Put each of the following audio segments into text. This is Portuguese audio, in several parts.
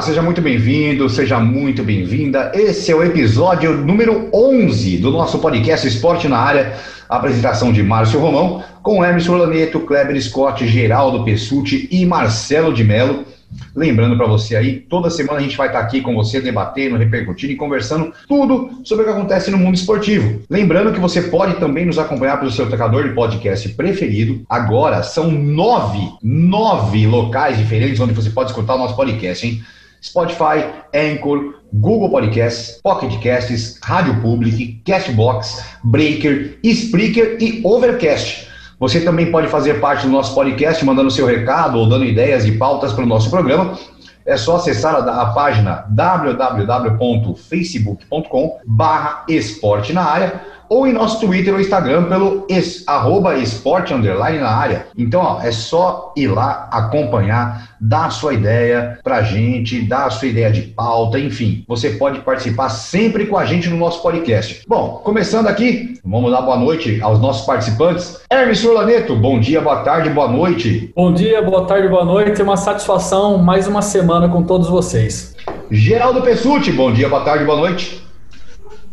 Seja muito bem-vindo, seja muito bem-vinda. Esse é o episódio número 11 do nosso podcast Esporte na Área. A apresentação de Márcio Romão, com Emerson Laneto, Kleber Scott, Geraldo Pessuti e Marcelo de Mello. Lembrando para você aí, toda semana a gente vai estar tá aqui com você debatendo, repercutindo e conversando tudo sobre o que acontece no mundo esportivo. Lembrando que você pode também nos acompanhar pelo seu tocador de podcast preferido. Agora são nove, nove locais diferentes onde você pode escutar o nosso podcast, hein? Spotify, Anchor, Google Podcasts, Pocket Casts, Rádio Public, Castbox, Breaker, Spreaker e Overcast. Você também pode fazer parte do nosso podcast mandando seu recado ou dando ideias e pautas para o nosso programa. É só acessar a, a página www.facebook.com barra esporte na área ou em nosso Twitter ou Instagram pelo es, arroba esporte underline na área. Então, ó, é só ir lá acompanhar, dar a sua ideia pra gente, dar a sua ideia de pauta, enfim. Você pode participar sempre com a gente no nosso podcast. Bom, começando aqui, vamos dar boa noite aos nossos participantes. Hermes Orlaneto, bom dia, boa tarde, boa noite. Bom dia, boa tarde, boa noite. É uma satisfação mais uma semana com todos vocês. Geraldo Pessuti, bom dia, boa tarde, boa noite.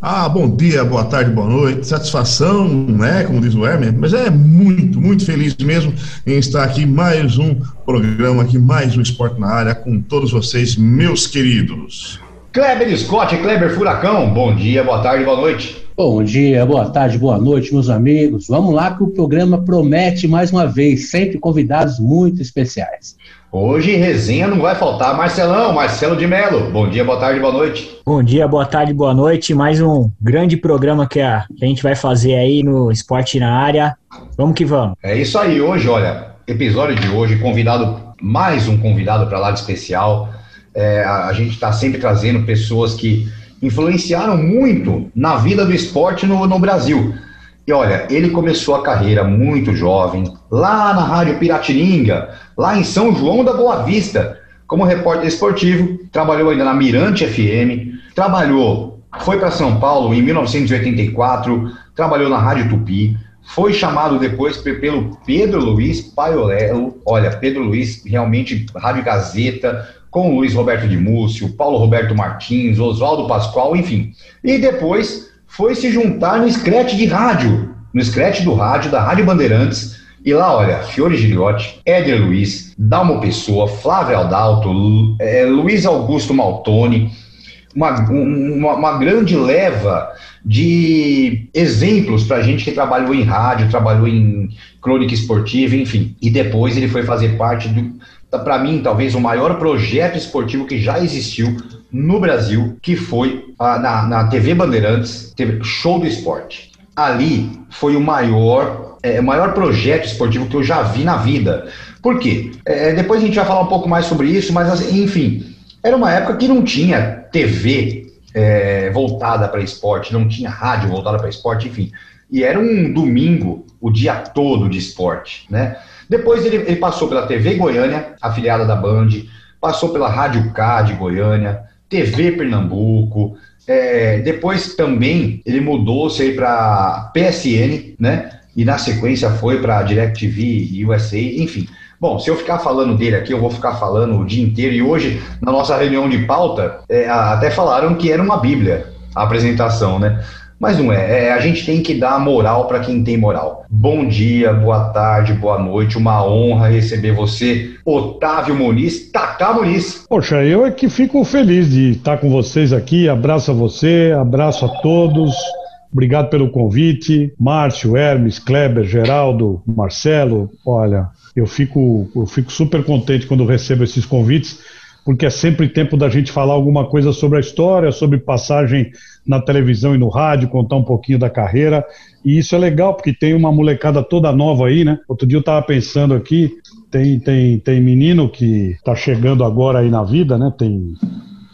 Ah, bom dia, boa tarde, boa noite. Satisfação, né? Como diz o Hermes, mas é muito, muito feliz mesmo em estar aqui mais um programa aqui, mais um esporte na área com todos vocês, meus queridos. Kleber Scott, Kleber Furacão, bom dia, boa tarde, boa noite. Bom dia, boa tarde, boa noite, meus amigos. Vamos lá que o programa promete mais uma vez, sempre convidados muito especiais. Hoje resenha não vai faltar. Marcelão, Marcelo de Melo. Bom dia, boa tarde, boa noite. Bom dia, boa tarde, boa noite. Mais um grande programa que a, que a gente vai fazer aí no Esporte na Área. Vamos que vamos. É isso aí. Hoje, olha, episódio de hoje, convidado, mais um convidado para lá de especial. É, a, a gente está sempre trazendo pessoas que influenciaram muito na vida do esporte no, no Brasil. E olha, ele começou a carreira muito jovem, lá na Rádio Piratininga, lá em São João da Boa Vista, como repórter esportivo, trabalhou ainda na Mirante FM, trabalhou, foi para São Paulo em 1984, trabalhou na Rádio Tupi, foi chamado depois pelo Pedro Luiz Paiolelo, olha, Pedro Luiz, realmente Rádio Gazeta, com Luiz Roberto de Múcio, Paulo Roberto Martins, Oswaldo Pascoal, enfim. E depois foi se juntar no scratch de rádio, no scratch do rádio, da Rádio Bandeirantes. E lá, olha, Fiore Giliotti, Éder Luiz, Dalmo Pessoa, Flávio Aldalto, é, Luiz Augusto Maltoni, uma, uma, uma, grande leva de exemplos para gente que trabalhou em rádio, trabalhou em crônica esportiva, enfim. E depois ele foi fazer parte do, para mim, talvez o maior projeto esportivo que já existiu no Brasil, que foi a, na, na TV Bandeirantes, teve Show do Esporte. Ali foi o maior, é, maior projeto esportivo que eu já vi na vida. Por quê? É, depois a gente vai falar um pouco mais sobre isso, mas assim, enfim, era uma época que não tinha TV é, voltada para esporte, não tinha rádio voltada para esporte, enfim. E era um domingo, o dia todo de esporte, né? Depois ele, ele passou pela TV Goiânia, afiliada da Band, passou pela Rádio K de Goiânia, TV Pernambuco. É, depois também ele mudou-se aí para PSN, né? E na sequência foi para DirecTV, USA, enfim. Bom, se eu ficar falando dele aqui, eu vou ficar falando o dia inteiro. E hoje, na nossa reunião de pauta, é, até falaram que era uma bíblia a apresentação, né? Mas não é. é a gente tem que dar moral para quem tem moral. Bom dia, boa tarde, boa noite. Uma honra receber você, Otávio Muniz, Tacá Muniz. Poxa, eu é que fico feliz de estar com vocês aqui. Abraço a você, abraço a todos. Obrigado pelo convite. Márcio, Hermes, Kleber, Geraldo, Marcelo. Olha, eu fico, eu fico super contente quando recebo esses convites porque é sempre tempo da gente falar alguma coisa sobre a história, sobre passagem na televisão e no rádio, contar um pouquinho da carreira. E isso é legal, porque tem uma molecada toda nova aí, né? Outro dia eu estava pensando aqui, tem, tem, tem menino que está chegando agora aí na vida, né? Tem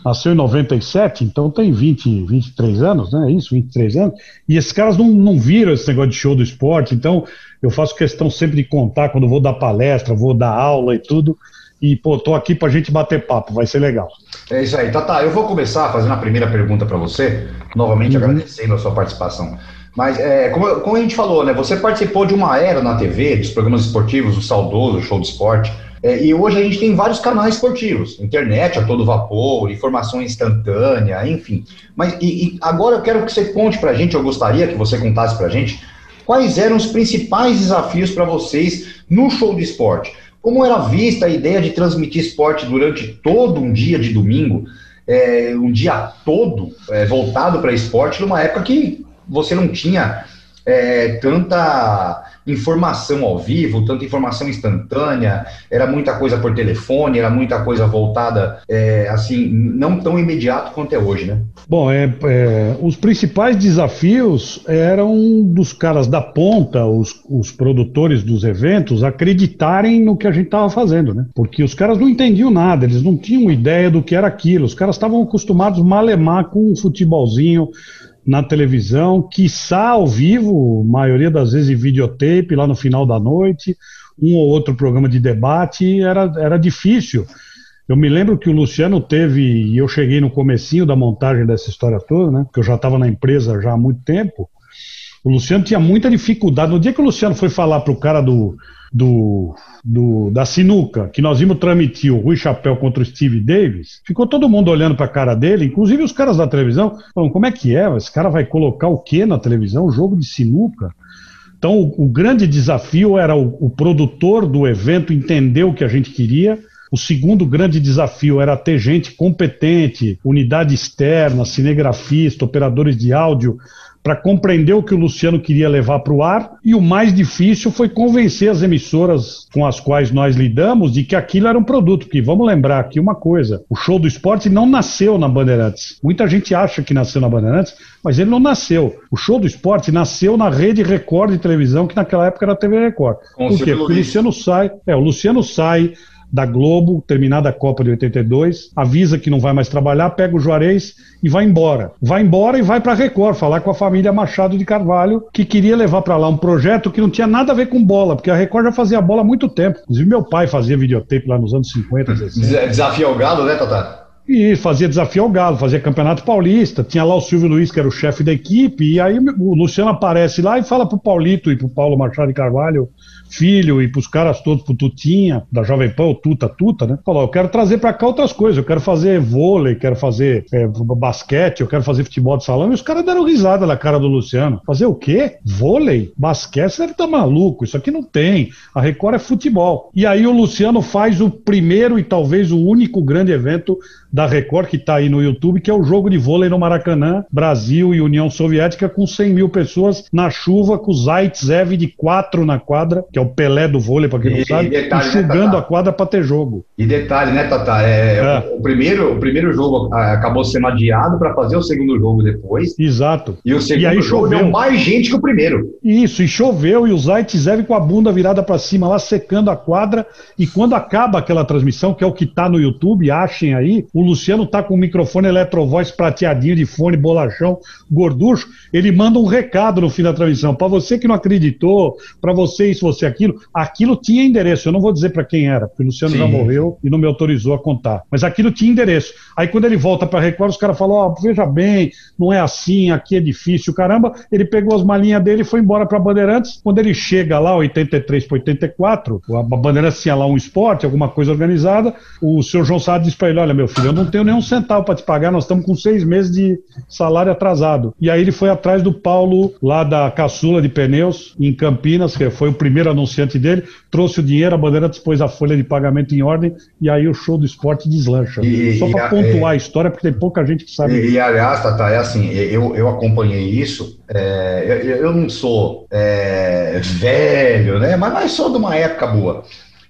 nasceu em 97, então tem 20, 23 anos, né? Isso, 23 anos. E esses caras não, não viram esse negócio de show do esporte, então eu faço questão sempre de contar quando vou dar palestra, vou dar aula e tudo. E, pô, tô aqui pra gente bater papo, vai ser legal. É isso aí, Tata. Eu vou começar fazendo a primeira pergunta para você, novamente uhum. agradecendo a sua participação. Mas, é, como, como, a gente falou, né, você participou de uma era na TV, dos programas esportivos, o saudoso, o show de esporte. É, e hoje a gente tem vários canais esportivos, internet a todo vapor, informação instantânea, enfim. Mas e, e agora eu quero que você conte para a gente, eu gostaria que você contasse para a gente, quais eram os principais desafios para vocês no show de esporte? Como era vista a ideia de transmitir esporte durante todo um dia de domingo, é, um dia todo é, voltado para esporte, numa época que você não tinha é, tanta informação ao vivo, tanta informação instantânea, era muita coisa por telefone, era muita coisa voltada, é, assim, não tão imediato quanto é hoje, né? Bom, é, é, os principais desafios eram dos caras da ponta, os, os produtores dos eventos, acreditarem no que a gente estava fazendo, né? Porque os caras não entendiam nada, eles não tinham ideia do que era aquilo, os caras estavam acostumados a malemar com um futebolzinho, na televisão, quiçá ao vivo, maioria das vezes em videotape, lá no final da noite, um ou outro programa de debate, era, era difícil. Eu me lembro que o Luciano teve, e eu cheguei no comecinho da montagem dessa história toda, né, porque eu já estava na empresa já há muito tempo, o Luciano tinha muita dificuldade. No dia que o Luciano foi falar para o cara do, do, do, da sinuca, que nós vimos transmitir o Rui Chapéu contra o Steve Davis, ficou todo mundo olhando para a cara dele, inclusive os caras da televisão, falando, como é que é? Esse cara vai colocar o que na televisão? O jogo de sinuca? Então, o, o grande desafio era o, o produtor do evento entender o que a gente queria, o segundo grande desafio era ter gente competente, unidade externa, cinegrafista, operadores de áudio, para compreender o que o Luciano queria levar para o ar, e o mais difícil foi convencer as emissoras com as quais nós lidamos de que aquilo era um produto. Que vamos lembrar aqui uma coisa: o show do esporte não nasceu na Bandeirantes. Muita gente acha que nasceu na Bandeirantes, mas ele não nasceu. O show do esporte nasceu na rede Record de televisão, que naquela época era a TV Record. Com Por quê? Porque o Luciano sai, é, o Luciano sai da Globo, terminada a Copa de 82, avisa que não vai mais trabalhar, pega o Juarez e vai embora. Vai embora e vai para a Record, falar com a família Machado de Carvalho, que queria levar para lá um projeto que não tinha nada a ver com bola, porque a Record já fazia bola há muito tempo. Inclusive, meu pai fazia videotape lá nos anos 50, 60. Desafio ao galo, né, Tata? E fazia desafio ao Galo, fazia campeonato paulista. Tinha lá o Silvio Luiz, que era o chefe da equipe, e aí o Luciano aparece lá e fala pro Paulito e pro Paulo Machado de Carvalho filho e pros caras todos, pro Tutinha, da Jovem Pan, o Tuta Tuta, né? Falou, eu quero trazer para cá outras coisas, eu quero fazer vôlei, quero fazer é, basquete, eu quero fazer futebol de salão, e os caras deram risada na cara do Luciano. Fazer o quê? Vôlei? Basquete? Você deve tá maluco, isso aqui não tem. A Record é futebol. E aí o Luciano faz o primeiro e talvez o único grande evento da Record, que está aí no YouTube, que é o jogo de vôlei no Maracanã, Brasil e União Soviética, com 100 mil pessoas na chuva, com o Zaitsev de quatro na quadra, que é o Pelé do vôlei, para quem não e, sabe, detalhe, enxugando né, a quadra para ter jogo. E detalhe, né, Tata? É, é. O, primeiro, o primeiro jogo ah, acabou sendo adiado para fazer o segundo jogo depois. Exato. E o segundo e aí jogo choveu. deu mais gente que o primeiro. Isso, e choveu, e o Zaitsev com a bunda virada para cima lá, secando a quadra, e quando acaba aquela transmissão, que é o que está no YouTube, achem aí, o Luciano tá com o microfone Electrovoz prateadinho de fone, bolachão, gorducho, ele manda um recado no fim da transmissão. Para você que não acreditou, para você isso, você aquilo, aquilo tinha endereço. Eu não vou dizer para quem era, porque o Luciano Sim. já morreu e não me autorizou a contar. Mas aquilo tinha endereço. Aí quando ele volta para Record, os caras falam: oh, veja bem, não é assim, aqui é difícil, caramba. Ele pegou as malinhas dele e foi embora para Bandeirantes. Quando ele chega lá, 83 para 84, a Bandeirantes tinha lá um esporte, alguma coisa organizada. O senhor João Sá disse para ele: olha, meu filho, não tenho nenhum centavo para te pagar, nós estamos com seis meses de salário atrasado. E aí ele foi atrás do Paulo, lá da Caçula de Pneus, em Campinas, que foi o primeiro anunciante dele, trouxe o dinheiro, a bandeira dispôs a folha de pagamento em ordem, e aí o show do esporte deslancha. E, Só para pontuar é, a história, porque tem pouca gente que sabe. E, e aliás, Tata, é assim, eu, eu acompanhei isso, é, eu, eu, não sou é, velho, né, mas, mas sou de uma época boa.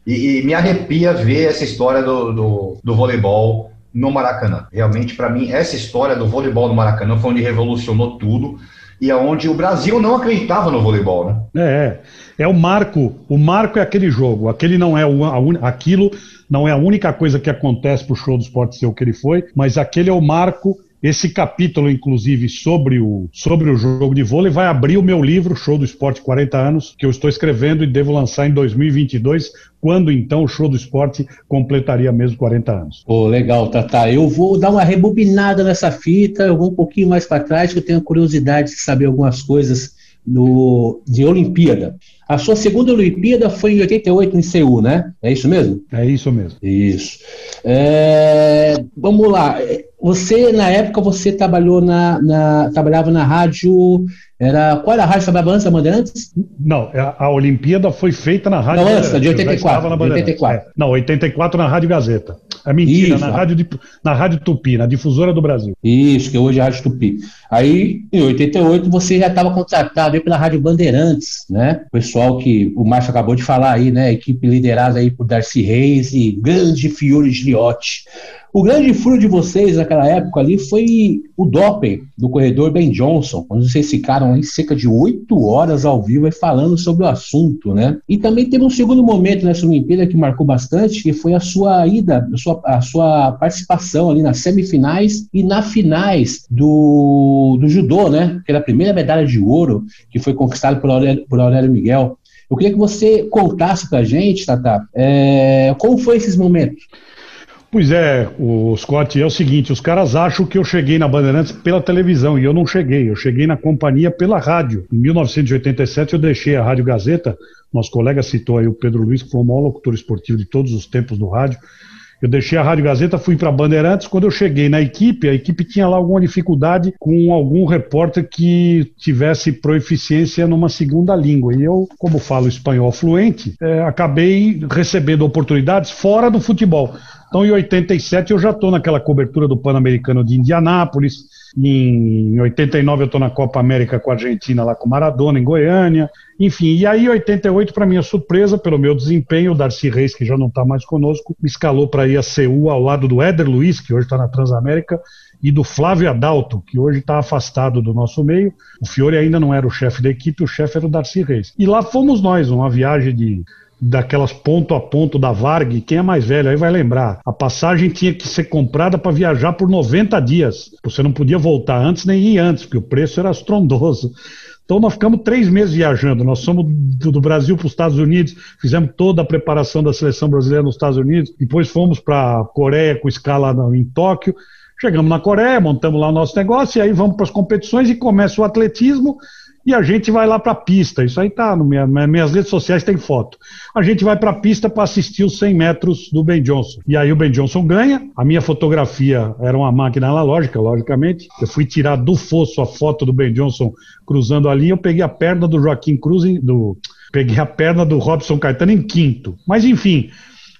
E, e me arrepia ver essa história do, do, do voleibol no Maracanã. Realmente, para mim, essa história do voleibol no Maracanã foi onde revolucionou tudo e aonde o Brasil não acreditava no voleibol, né? É, é o marco. O marco é aquele jogo. Aquele não é o, a un, aquilo não é a única coisa que acontece para o show do esporte ser o que ele foi, mas aquele é o marco esse capítulo, inclusive, sobre o, sobre o jogo de vôlei, vai abrir o meu livro, Show do Esporte 40 anos, que eu estou escrevendo e devo lançar em 2022, quando então o Show do Esporte completaria mesmo 40 anos. Pô, legal, Tata. Eu vou dar uma rebobinada nessa fita, eu vou um pouquinho mais para trás, que eu tenho curiosidade de saber algumas coisas no, de Olimpíada. A sua segunda Olimpíada foi em 88 em Seul, né? É isso mesmo? É isso mesmo. Isso. É, vamos lá. Você, na época, você trabalhou na, na, trabalhava na rádio. Era, qual era a rádio que trabalhava antes da Bandeirantes? Não, é, a Olimpíada foi feita na rádio. Não, antes, de 84. Na 84. É, não, 84 na Rádio Gazeta. É mentira, na rádio, de, na rádio Tupi, na difusora do Brasil. Isso, que hoje é a Rádio Tupi. Aí, em 88, você já estava contratado aí pela Rádio Bandeirantes, né? Pessoal que o Márcio acabou de falar aí, né? Equipe liderada aí por Darcy Reis e grande Fiore Giliotti. O grande furo de vocês naquela época ali foi o doping do corredor Ben Johnson, quando vocês ficaram ali cerca de oito horas ao vivo falando sobre o assunto, né? E também teve um segundo momento nessa Olimpíada que marcou bastante, que foi a sua ida, a sua, a sua participação ali nas semifinais e na finais do, do judô, né? Que era a primeira medalha de ouro que foi conquistada por Aurélio, por Aurélio Miguel. Eu queria que você contasse pra gente, Tata, é, como foi esses momentos? Pois é, o Scott, é o seguinte, os caras acham que eu cheguei na Bandeirantes pela televisão, e eu não cheguei, eu cheguei na companhia pela rádio. Em 1987 eu deixei a Rádio Gazeta, nosso colega citou aí o Pedro Luiz, que foi o maior locutor esportivo de todos os tempos do rádio. Eu deixei a Rádio Gazeta, fui para Bandeirantes. Quando eu cheguei na equipe, a equipe tinha lá alguma dificuldade com algum repórter que tivesse proeficiência numa segunda língua. E eu, como falo espanhol fluente, é, acabei recebendo oportunidades fora do futebol. Então, em 87, eu já estou naquela cobertura do Pan-Americano de Indianápolis. Em 89, eu estou na Copa América com a Argentina, lá com Maradona, em Goiânia. Enfim, e aí, em 88, para minha surpresa, pelo meu desempenho, o Darcy Reis, que já não está mais conosco, me escalou para ir a Seul ao lado do Éder Luiz, que hoje está na Transamérica, e do Flávio Adalto, que hoje está afastado do nosso meio. O Fiore ainda não era o chefe da equipe, o chefe era o Darcy Reis. E lá fomos nós, uma viagem de daquelas ponto a ponto da Varg, quem é mais velho aí vai lembrar. A passagem tinha que ser comprada para viajar por 90 dias. Você não podia voltar antes nem ir antes, porque o preço era estrondoso. Então nós ficamos três meses viajando. Nós somos do, Brasil para os Estados Unidos, fizemos toda a preparação da seleção brasileira nos Estados Unidos, depois fomos para a Coreia com escala em Tóquio. Chegamos na Coreia, montamos lá o nosso negócio, e aí vamos para as competições e começa o atletismo e a gente vai lá para a pista. Isso aí tá no minha, minhas redes sociais tem foto. A gente vai para a pista para assistir os 100 metros do Ben Johnson. E aí o Ben Johnson ganha. A minha fotografia era uma máquina analógica, logicamente. Eu fui tirar do fosso a foto do Ben Johnson cruzando a linha. Eu peguei a perna do Joaquim Cruz do peguei a perna do Robson Caetano em quinto. Mas enfim,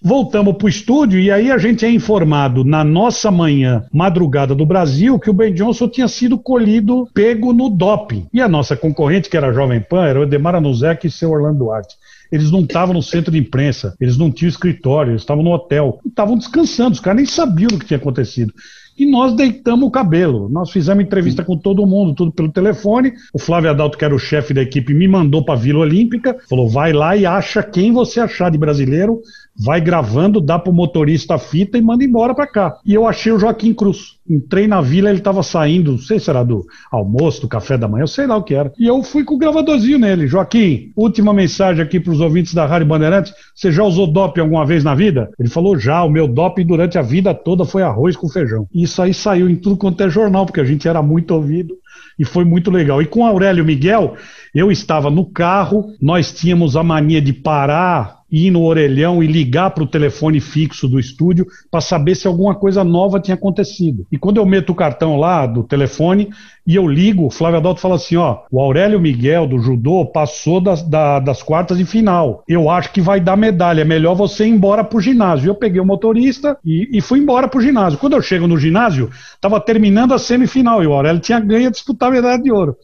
Voltamos para o estúdio e aí a gente é informado na nossa manhã, madrugada do Brasil, que o Ben Johnson tinha sido colhido, pego no doping. E a nossa concorrente, que era a Jovem Pan, era o Edemar Anuzek e seu Orlando Duarte. Eles não estavam no centro de imprensa, eles não tinham escritório, eles estavam no hotel, estavam descansando, os caras nem sabiam do que tinha acontecido e nós deitamos o cabelo. Nós fizemos entrevista com todo mundo, tudo pelo telefone. O Flávio Adalto, que era o chefe da equipe, me mandou para a Vila Olímpica, falou: vai lá e acha quem você achar de brasileiro, vai gravando, dá pro motorista a fita e manda embora para cá. E eu achei o Joaquim Cruz. Entrei na vila, ele estava saindo, não sei se era do almoço, do café da manhã, eu sei lá o que era. E eu fui com o gravadorzinho nele. Joaquim, última mensagem aqui para os ouvintes da Rádio Bandeirantes. Você já usou DOP alguma vez na vida? Ele falou já. O meu DOP durante a vida toda foi arroz com feijão. Isso aí saiu em tudo quanto é jornal, porque a gente era muito ouvido e foi muito legal. E com Aurélio Miguel, eu estava no carro, nós tínhamos a mania de parar ir no orelhão e ligar para o telefone fixo do estúdio para saber se alguma coisa nova tinha acontecido. E quando eu meto o cartão lá do telefone e eu ligo, o Flávio Adalto fala assim: ó, o Aurélio Miguel do judô passou das, da, das quartas de final. Eu acho que vai dar medalha. É melhor você ir embora pro ginásio. Eu peguei o motorista e, e fui embora pro ginásio. Quando eu chego no ginásio, estava terminando a semifinal e o Aurélio tinha ganho a disputar a medalha de ouro.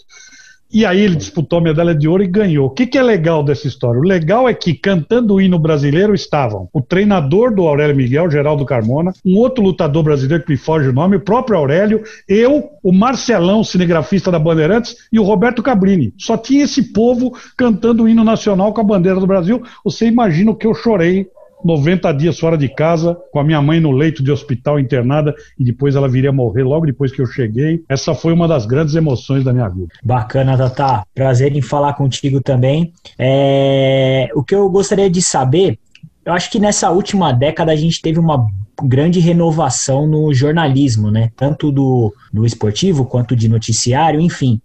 E aí ele disputou a medalha de ouro e ganhou. O que, que é legal dessa história? O legal é que cantando o hino brasileiro estavam o treinador do Aurélio Miguel, Geraldo Carmona, um outro lutador brasileiro que me foge o nome, o próprio Aurélio, eu, o Marcelão, cinegrafista da Bandeirantes, e o Roberto Cabrini. Só tinha esse povo cantando o hino nacional com a bandeira do Brasil. Você imagina o que eu chorei 90 dias fora de casa, com a minha mãe no leito de hospital internada, e depois ela viria morrer logo depois que eu cheguei. Essa foi uma das grandes emoções da minha vida. Bacana, Tata. Prazer em falar contigo também. É... O que eu gostaria de saber, eu acho que nessa última década a gente teve uma grande renovação no jornalismo, né? Tanto do, do esportivo quanto de noticiário, enfim.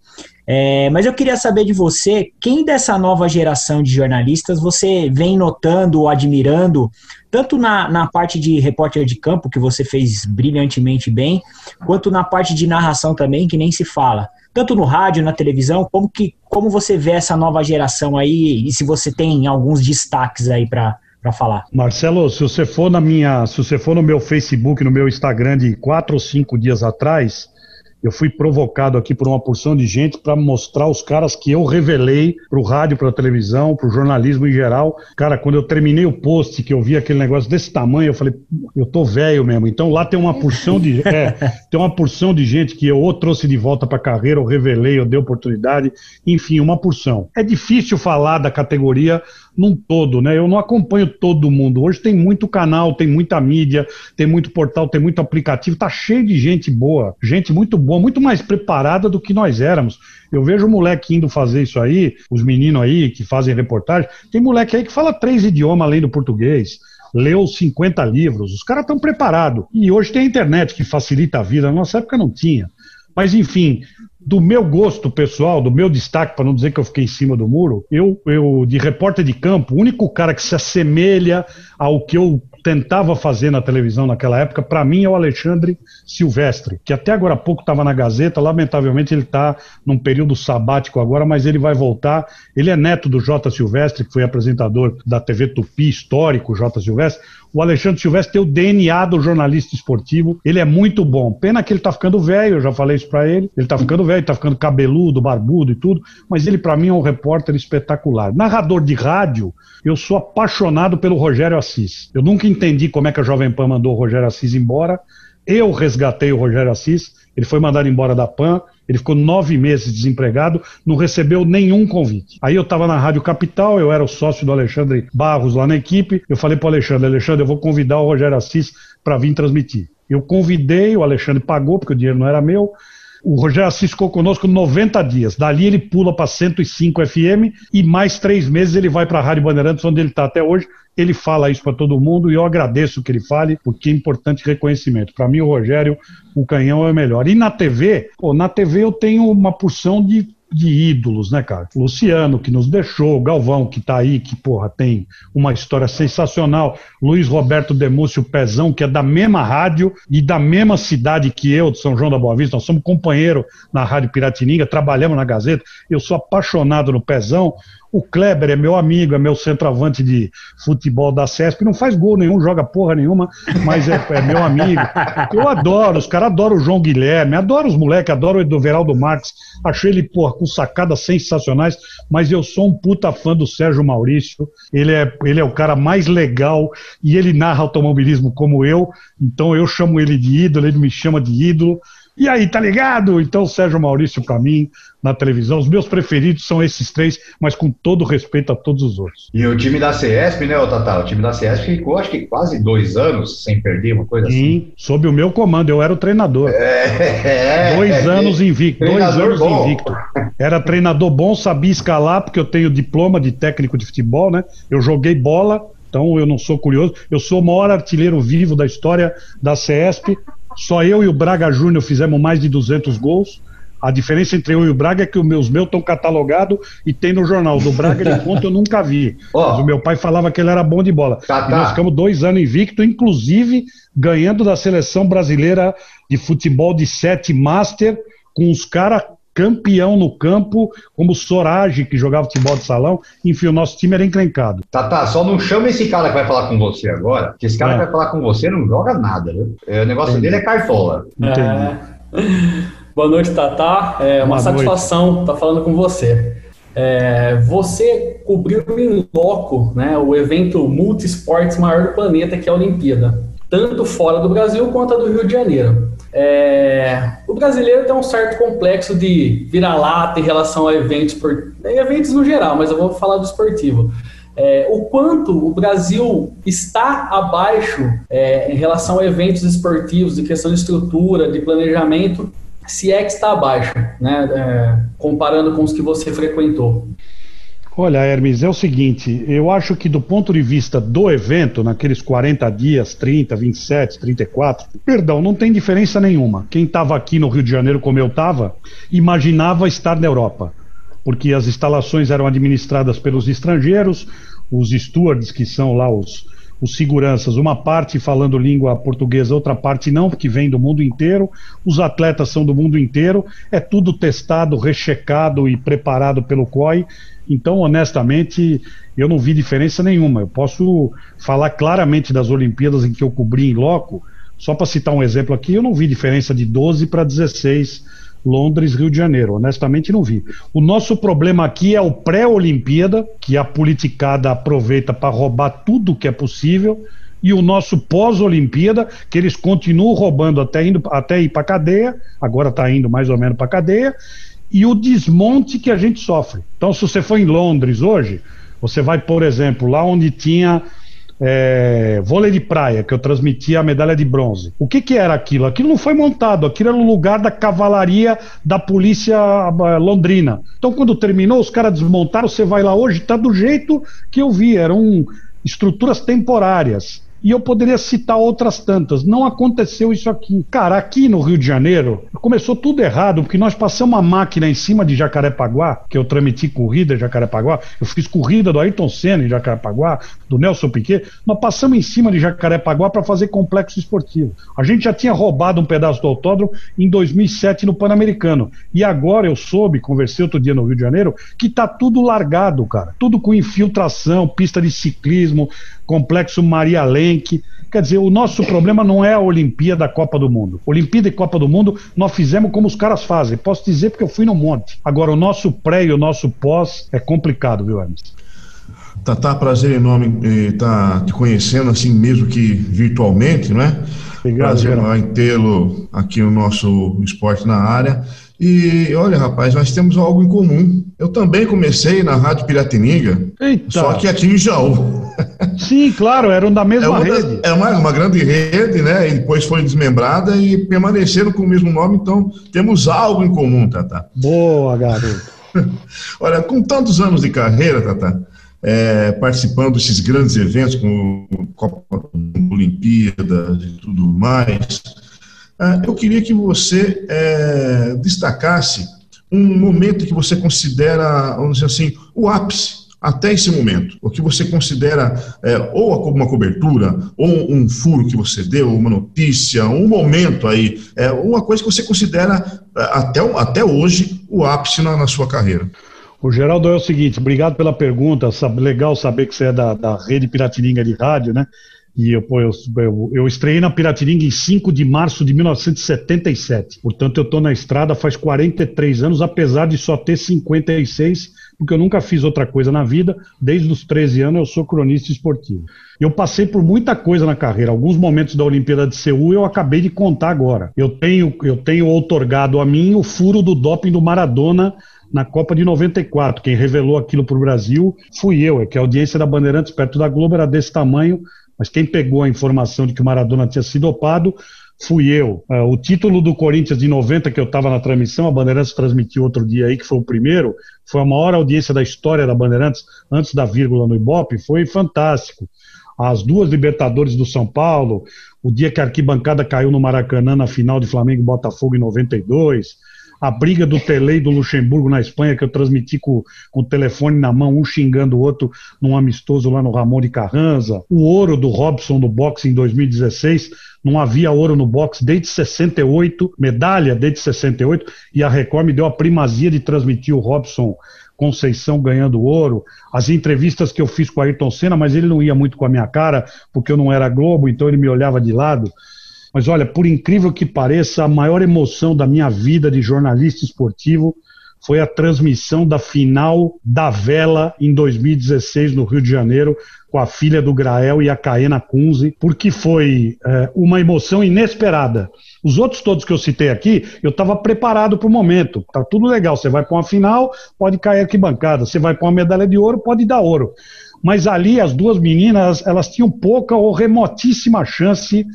É, mas eu queria saber de você, quem dessa nova geração de jornalistas você vem notando ou admirando, tanto na, na parte de repórter de campo, que você fez brilhantemente bem, quanto na parte de narração também, que nem se fala. Tanto no rádio, na televisão, como, que, como você vê essa nova geração aí, e se você tem alguns destaques aí para para falar. Marcelo, se você for na minha, se você for no meu Facebook, no meu Instagram de quatro ou cinco dias atrás, eu fui provocado aqui por uma porção de gente para mostrar os caras que eu revelei para o rádio, para a televisão, para o jornalismo em geral. Cara, quando eu terminei o post, que eu vi aquele negócio desse tamanho, eu falei, eu tô velho mesmo. Então lá tem uma porção de, é, tem uma porção de gente que eu ou trouxe de volta para a carreira, ou revelei, ou dei oportunidade, enfim, uma porção. É difícil falar da categoria num todo, né? Eu não acompanho todo mundo. Hoje tem muito canal, tem muita mídia, tem muito portal, tem muito aplicativo, tá cheio de gente boa, gente muito boa, muito mais preparada do que nós éramos. Eu vejo o moleque indo fazer isso aí, os meninos aí que fazem reportagem, tem moleque aí que fala três idiomas além do português leu 50 livros, os caras estão preparados. E hoje tem a internet que facilita a vida, na nossa época não tinha. Mas enfim, do meu gosto pessoal, do meu destaque, para não dizer que eu fiquei em cima do muro, eu, eu, de repórter de campo, o único cara que se assemelha ao que eu tentava fazer na televisão naquela época, para mim é o Alexandre Silvestre, que até agora há pouco estava na Gazeta, lamentavelmente ele está num período sabático agora, mas ele vai voltar. Ele é neto do Jota Silvestre, que foi apresentador da TV Tupi, histórico Jota Silvestre. O Alexandre Silvestre tem o DNA do jornalista esportivo, ele é muito bom. Pena que ele está ficando velho, eu já falei isso para ele. Ele está ficando velho, está ficando cabeludo, barbudo e tudo, mas ele para mim é um repórter espetacular. Narrador de rádio, eu sou apaixonado pelo Rogério Assis. Eu nunca entendi como é que a Jovem Pan mandou o Rogério Assis embora. Eu resgatei o Rogério Assis, ele foi mandado embora da PAN, ele ficou nove meses desempregado, não recebeu nenhum convite. Aí eu estava na Rádio Capital, eu era o sócio do Alexandre Barros lá na equipe, eu falei para o Alexandre, Alexandre, eu vou convidar o Rogério Assis para vir transmitir. Eu convidei, o Alexandre pagou, porque o dinheiro não era meu, o Rogério Assis ficou conosco 90 dias. Dali ele pula para 105 FM e mais três meses ele vai para a Rádio Bandeirantes, onde ele está até hoje. Ele fala isso para todo mundo e eu agradeço que ele fale, porque é importante reconhecimento. Para mim, o Rogério, o canhão é o melhor. E na TV, pô, na TV eu tenho uma porção de de ídolos, né, cara? Luciano, que nos deixou, Galvão, que tá aí, que, porra, tem uma história sensacional. Luiz Roberto Demúcio Pezão, que é da mesma rádio e da mesma cidade que eu, de São João da Boa Vista. Nós somos companheiro na Rádio Piratininga, trabalhamos na Gazeta. Eu sou apaixonado no Pezão. O Kleber é meu amigo, é meu centroavante de futebol da CESP, não faz gol nenhum, joga porra nenhuma, mas é, é meu amigo. Eu adoro, os caras adoram o João Guilherme, adoro os moleques, adoro o Eduveraldo Marques, achei ele, porra, com sacadas sensacionais, mas eu sou um puta fã do Sérgio Maurício, ele é, ele é o cara mais legal e ele narra automobilismo como eu, então eu chamo ele de ídolo, ele me chama de ídolo. E aí, tá ligado? Então, Sérgio Maurício, para mim, na televisão, os meus preferidos são esses três, mas com todo respeito a todos os outros. E o time da CESP, né, Tata? O time da CESP ficou, acho que quase dois anos sem perder, uma coisa Sim, assim. sob o meu comando, eu era o treinador. É, é dois é, anos invicto, dois anos bom. invicto. Era treinador bom, sabia escalar, porque eu tenho diploma de técnico de futebol, né? Eu joguei bola, então eu não sou curioso. Eu sou o maior artilheiro vivo da história da CESP. Só eu e o Braga Júnior fizemos mais de 200 gols. A diferença entre eu e o Braga é que os meus meus estão catalogados e tem no jornal. Do Braga ele conta eu nunca vi. Oh, Mas o meu pai falava que ele era bom de bola. Tá, e nós ficamos dois anos invicto, inclusive ganhando da seleção brasileira de futebol de sete master, com os caras campeão no campo, como o Sorage, que jogava futebol de salão. Enfim, o nosso time era encrencado. Tá, tá, só não chama esse cara que vai falar com você agora, que esse cara é. que vai falar com você não joga nada, né? O negócio Entendi. dele é cartola. Entendi. É. Boa noite, Tatá. É uma Boa satisfação estar tá falando com você. É, você cobriu em loco né, o evento multisportes maior do planeta, que é a Olimpíada, tanto fora do Brasil quanto a do Rio de Janeiro. É, o brasileiro tem um certo complexo de vira-lata em relação a eventos, eventos no geral, mas eu vou falar do esportivo. É, o quanto o Brasil está abaixo é, em relação a eventos esportivos, de questão de estrutura, de planejamento, se é que está abaixo, né, é, comparando com os que você frequentou. Olha, Hermes, é o seguinte, eu acho que do ponto de vista do evento, naqueles 40 dias, 30, 27, 34, perdão, não tem diferença nenhuma. Quem estava aqui no Rio de Janeiro, como eu estava, imaginava estar na Europa, porque as instalações eram administradas pelos estrangeiros, os stewards, que são lá os, os seguranças, uma parte falando língua portuguesa, outra parte não, porque vem do mundo inteiro. Os atletas são do mundo inteiro. É tudo testado, rechecado e preparado pelo COI. Então, honestamente, eu não vi diferença nenhuma. Eu posso falar claramente das Olimpíadas em que eu cobri em loco. Só para citar um exemplo aqui, eu não vi diferença de 12 para 16 Londres, Rio de Janeiro. Honestamente, não vi. O nosso problema aqui é o pré-Olimpíada, que a politicada aproveita para roubar tudo que é possível, e o nosso pós-Olimpíada, que eles continuam roubando até, indo, até ir para cadeia, agora está indo mais ou menos para cadeia, e o desmonte que a gente sofre. Então, se você for em Londres hoje, você vai, por exemplo, lá onde tinha é, vôlei de praia, que eu transmitia a medalha de bronze. O que, que era aquilo? Aquilo não foi montado, aquilo era o lugar da cavalaria da polícia eh, londrina. Então, quando terminou, os caras desmontaram, você vai lá hoje, está do jeito que eu vi, eram estruturas temporárias. E eu poderia citar outras tantas. Não aconteceu isso aqui. Cara, aqui no Rio de Janeiro, começou tudo errado, porque nós passamos uma máquina em cima de Jacarepaguá, que eu transmiti corrida em Jacarepaguá, eu fiz corrida do Ayrton Senna em Jacarepaguá, do Nelson Piquet, nós passamos em cima de Jacarepaguá para fazer complexo esportivo. A gente já tinha roubado um pedaço do autódromo em 2007 no Pan-Americano. E agora eu soube, conversei outro dia no Rio de Janeiro, que tá tudo largado, cara. Tudo com infiltração, pista de ciclismo, complexo Maria Lenk. Quer dizer, o nosso problema não é a Olimpíada da Copa do Mundo. Olimpíada e Copa do Mundo nós fizemos como os caras fazem. Posso dizer porque eu fui no monte. Agora, o nosso pré e o nosso pós é complicado, viu, Hermes? Tatá, prazer enorme estar tá te conhecendo, assim mesmo que virtualmente, não é? Obrigado, prazer em tê-lo aqui no nosso Esporte na Área. E olha, rapaz, nós temos algo em comum. Eu também comecei na Rádio Piratininga, Eita. só que aqui em Jaú. Sim, claro, eram da mesma é uma rede. é uma, uma grande rede, né? E depois foi desmembrada e permaneceram com o mesmo nome, então temos algo em comum, Tata. Boa, garoto. olha, com tantos anos de carreira, Tata, é, participando desses grandes eventos, como Copa Olimpíadas e tudo mais, eu queria que você é, destacasse um momento que você considera, vamos dizer assim, o ápice até esse momento, o que você considera é, ou uma cobertura, ou um furo que você deu, uma notícia, um momento aí, é, uma coisa que você considera é, até, até hoje o ápice na, na sua carreira. O Geraldo é o seguinte, obrigado pela pergunta, legal saber que você é da, da rede Piratininga de rádio, né? E eu, pô, eu, eu, eu, estreiei na Piratininga em 5 de março de 1977. Portanto, eu estou na estrada faz 43 anos, apesar de só ter 56, porque eu nunca fiz outra coisa na vida. Desde os 13 anos eu sou cronista esportivo. Eu passei por muita coisa na carreira. Alguns momentos da Olimpíada de Seul eu acabei de contar agora. Eu tenho, eu tenho outorgado a mim o furo do doping do Maradona na Copa de 94. Quem revelou aquilo para o Brasil fui eu, é que a audiência da Bandeirantes perto da Globo era desse tamanho mas quem pegou a informação de que o Maradona tinha sido dopado fui eu. Uh, o título do Corinthians de 90, que eu estava na transmissão, a Bandeirantes transmitiu outro dia aí, que foi o primeiro, foi a maior audiência da história da Bandeirantes, antes da vírgula no Ibope, foi fantástico. As duas Libertadores do São Paulo, o dia que a arquibancada caiu no Maracanã na final de Flamengo e Botafogo em 92, a briga do Tele e do Luxemburgo na Espanha, que eu transmiti com, com, o telefone na mão, um xingando o outro num amistoso lá no Ramon de Carranza, o ouro do Robson no boxe em 2016, não havia ouro no boxe desde 68, medalha desde 68, e a Record me deu a primazia de transmitir o Robson Conceição ganhando ouro, as entrevistas que eu fiz com o Ayrton Senna, mas ele não ia muito com a minha cara, porque eu não era Globo, então ele me olhava de lado. Mas olha, por incrível que pareça, a maior emoção da minha vida de jornalista esportivo foi a transmissão da final da vela em 2016 no Rio de Janeiro, com a filha do Grael e a Caena Kunze, porque foi é, uma emoção inesperada. Os outros todos que eu citei aqui, eu estava preparado para o momento. Tá tudo legal. Você vai para uma final, pode cair arquibancada. Você vai para uma medalha de ouro, pode dar ouro. Mas ali as duas meninas, elas tinham pouca ou remotíssima chance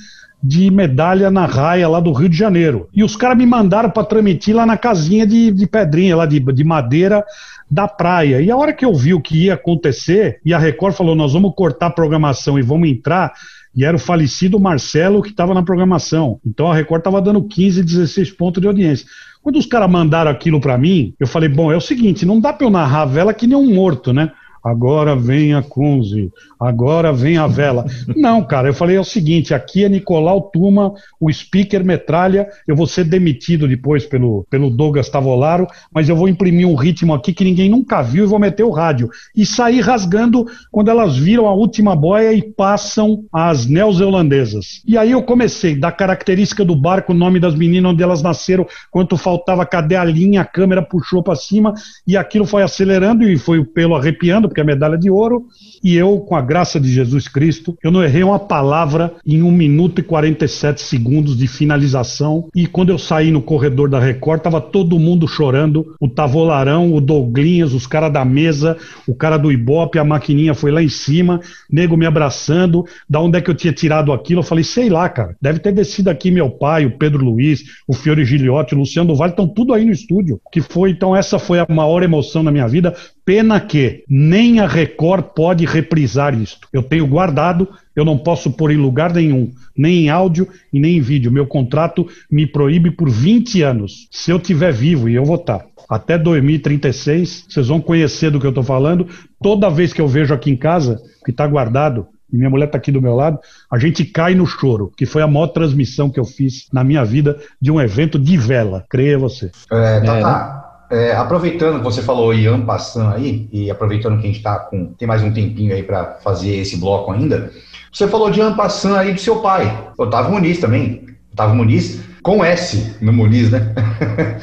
de medalha na raia lá do Rio de Janeiro. E os caras me mandaram para transmitir lá na casinha de, de pedrinha, lá de, de madeira da praia. E a hora que eu vi o que ia acontecer, e a Record falou: nós vamos cortar a programação e vamos entrar. E era o falecido Marcelo que estava na programação. Então a Record estava dando 15, 16 pontos de audiência. Quando os caras mandaram aquilo para mim, eu falei: bom, é o seguinte, não dá para eu narrar a vela que nem um morto, né? Agora vem a Kunze, agora vem a vela. Não, cara, eu falei é o seguinte: aqui é Nicolau Tuma, o speaker metralha. Eu vou ser demitido depois pelo, pelo Douglas Tavolaro, mas eu vou imprimir um ritmo aqui que ninguém nunca viu e vou meter o rádio. E sair rasgando quando elas viram a última boia e passam as neozelandesas. E aí eu comecei, da característica do barco, o nome das meninas, onde elas nasceram, quanto faltava, cadê a linha, a câmera puxou para cima e aquilo foi acelerando e foi o pelo arrepiando porque é medalha de ouro, e eu, com a graça de Jesus Cristo, eu não errei uma palavra em 1 minuto e 47 segundos de finalização, e quando eu saí no corredor da Record, tava todo mundo chorando, o Tavolarão, o Douglinhas, os caras da mesa, o cara do Ibope, a maquininha foi lá em cima, nego me abraçando, da onde é que eu tinha tirado aquilo, eu falei, sei lá, cara, deve ter descido aqui meu pai, o Pedro Luiz, o Fiore Giliotti, o Luciano Vale, estão tudo aí no estúdio, que foi, então essa foi a maior emoção na minha vida, Pena que nem a Record pode reprisar isto. Eu tenho guardado, eu não posso pôr em lugar nenhum, nem em áudio e nem em vídeo. Meu contrato me proíbe por 20 anos. Se eu tiver vivo, e eu vou estar, até 2036, vocês vão conhecer do que eu estou falando. Toda vez que eu vejo aqui em casa, que está guardado, e minha mulher está aqui do meu lado, a gente cai no choro, que foi a maior transmissão que eu fiz na minha vida de um evento de vela, creia você. É, tá, tá. É, aproveitando que você falou Ian Passan aí, e aproveitando que a gente está com. tem mais um tempinho aí para fazer esse bloco ainda. Você falou de Ian Passan aí do seu pai, Otávio Muniz também. Otávio Muniz, com S no Muniz, né?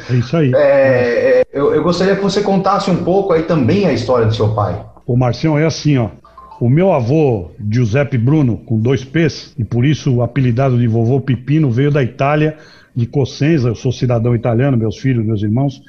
É isso aí. É, é, eu, eu, gostaria que você contasse um pouco aí também a história do seu pai. O Marcião é assim, ó. O meu avô, Giuseppe Bruno, com dois P's, e por isso apelidado de vovô Pepino, veio da Itália, de Cosenza. Eu sou cidadão italiano, meus filhos, meus irmãos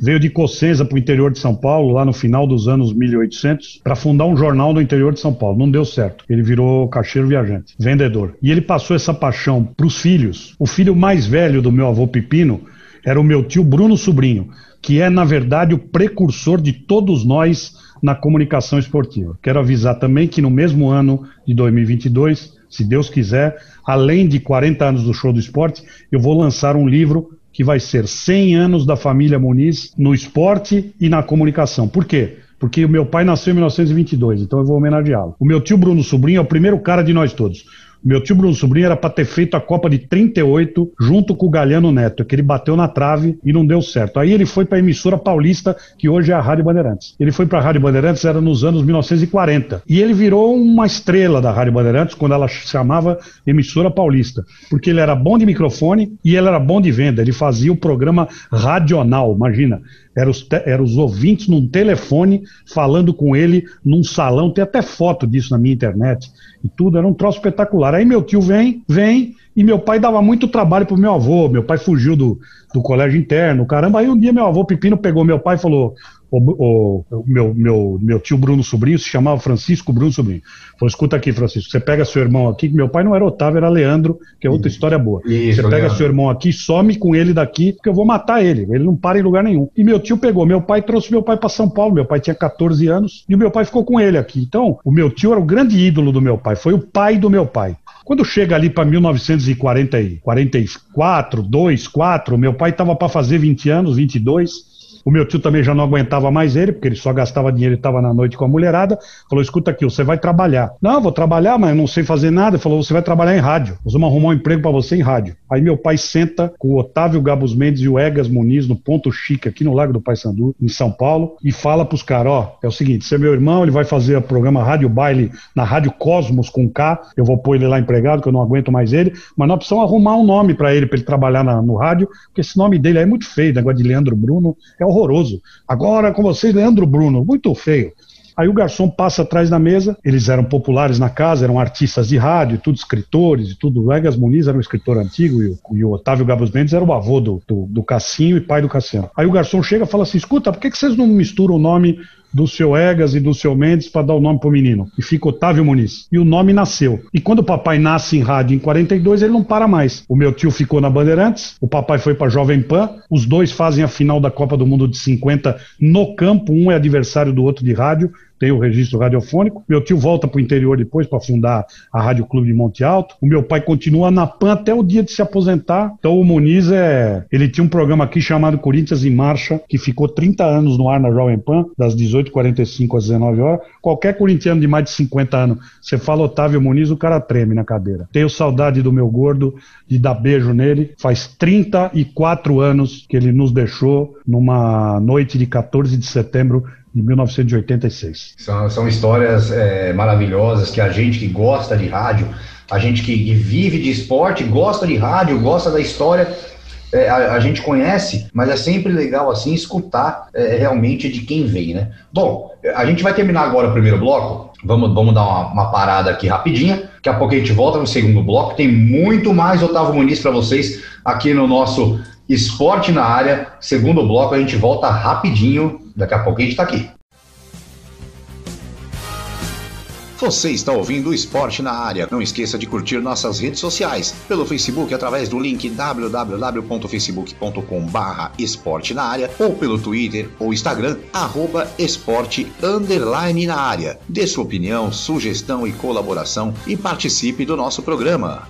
veio de Cosenza para o interior de São Paulo, lá no final dos anos 1800, para fundar um jornal no interior de São Paulo. Não deu certo. Ele virou caixeiro viajante, vendedor. E ele passou essa paixão para os filhos. O filho mais velho do meu avô Pepino era o meu tio Bruno Sobrinho, que é, na verdade, o precursor de todos nós na comunicação esportiva. Quero avisar também que no mesmo ano de 2022, se Deus quiser, além de 40 anos do Show do Esporte, eu vou lançar um livro que vai ser 100 anos da família Muniz no esporte e na comunicação. Por quê? Porque o meu pai nasceu em 1922, então eu vou homenageá-lo. O meu tio Bruno Sobrinho é o primeiro cara de nós todos. Meu tio Bruno Sobrinho era para ter feito a Copa de 38 junto com o Galhano Neto, que ele bateu na trave e não deu certo. Aí ele foi para a emissora paulista, que hoje é a Rádio Bandeirantes. Ele foi para a Rádio Bandeirantes, era nos anos 1940. E ele virou uma estrela da Rádio Bandeirantes quando ela chamava emissora paulista, porque ele era bom de microfone e ele era bom de venda. Ele fazia o programa radional, imagina. Eram os, era os ouvintes num telefone falando com ele num salão. Tem até foto disso na minha internet e tudo. Era um troço espetacular. Aí meu tio vem, vem, e meu pai dava muito trabalho pro meu avô. Meu pai fugiu do, do colégio interno, caramba. Aí um dia meu avô Pepino pegou meu pai e falou: o, o, meu, meu, meu tio Bruno Sobrinho se chamava Francisco Bruno Sobrinho. Falou: escuta aqui, Francisco, você pega seu irmão aqui, que meu pai não era Otávio, era Leandro, que é outra história boa. Isso, você pega Leandro. seu irmão aqui, some com ele daqui, porque eu vou matar ele. Ele não para em lugar nenhum. E meu tio pegou, meu pai trouxe meu pai para São Paulo. Meu pai tinha 14 anos e o meu pai ficou com ele aqui. Então, o meu tio era o grande ídolo do meu pai, foi o pai do meu pai. Quando chega ali para 1944, 2, 4, meu pai estava para fazer 20 anos, 22 Muniz. O meu tio também já não aguentava mais ele, porque ele só gastava dinheiro e estava na noite com a mulherada. Falou: escuta aqui, você vai trabalhar. Não, vou trabalhar, mas não sei fazer nada. Ele falou: você vai trabalhar em rádio. Nós vamos arrumar um emprego para você em rádio. Aí meu pai senta com o Otávio Gabos Mendes e o Egas Muniz no Ponto Chique, aqui no Lago do Paissandu, em São Paulo, e fala pros caras: ó, é o seguinte, você é meu irmão, ele vai fazer o programa Rádio Baile na Rádio Cosmos com K. Eu vou pôr ele lá empregado, que eu não aguento mais ele. Mas nós precisamos arrumar um nome para ele, para ele trabalhar na, no rádio, porque esse nome dele é muito feio, negócio de Leandro Bruno, é horroroso. Agora com vocês, Leandro Bruno, muito feio. Aí o garçom passa atrás da mesa, eles eram populares na casa, eram artistas de rádio, tudo escritores e tudo. O Egas Muniz era um escritor antigo e o, e o Otávio Gabos Mendes era o avô do, do, do Cassinho e pai do Cassiano. Aí o garçom chega e fala assim: escuta, por que, que vocês não misturam o nome do seu Egas e do seu Mendes para dar o nome pro menino. E fica Otávio Muniz. E o nome nasceu. E quando o papai nasce em rádio em 42, ele não para mais. O meu tio ficou na Bandeirantes, o papai foi para Jovem Pan, os dois fazem a final da Copa do Mundo de 50 no campo, um é adversário do outro de rádio, tem o registro radiofônico. Meu tio volta para o interior depois para fundar a Rádio Clube de Monte Alto. O meu pai continua na PAN até o dia de se aposentar. Então o Muniz é. Ele tinha um programa aqui chamado Corinthians em Marcha, que ficou 30 anos no ar na Jovem Pan, das 18h45 às 19 horas. Qualquer corintiano de mais de 50 anos, você fala Otávio Muniz, o cara treme na cadeira. Tenho saudade do meu gordo, de dar beijo nele. Faz 34 anos que ele nos deixou numa noite de 14 de setembro de 1986. São, são histórias é, maravilhosas que a gente que gosta de rádio, a gente que, vive de esporte, gosta de rádio, gosta da história, é, a, a, gente conhece, mas é sempre legal assim escutar é, realmente de quem vem, né? Bom, a gente vai terminar agora o primeiro bloco. Vamos, vamos dar uma, uma parada aqui rapidinha. Daqui a pouco a gente volta no segundo bloco. Tem muito mais Otávio Muniz para vocês aqui no nosso Esporte na área, segundo bloco, a gente volta rapidinho. Daqui a pouco a gente está aqui. Você está ouvindo o Esporte na Área. Não esqueça de curtir nossas redes sociais pelo Facebook através do link www.facebook.com/barra Esporte na Área ou pelo Twitter ou Instagram arroba Esporte underline na área. Dê sua opinião, sugestão e colaboração e participe do nosso programa.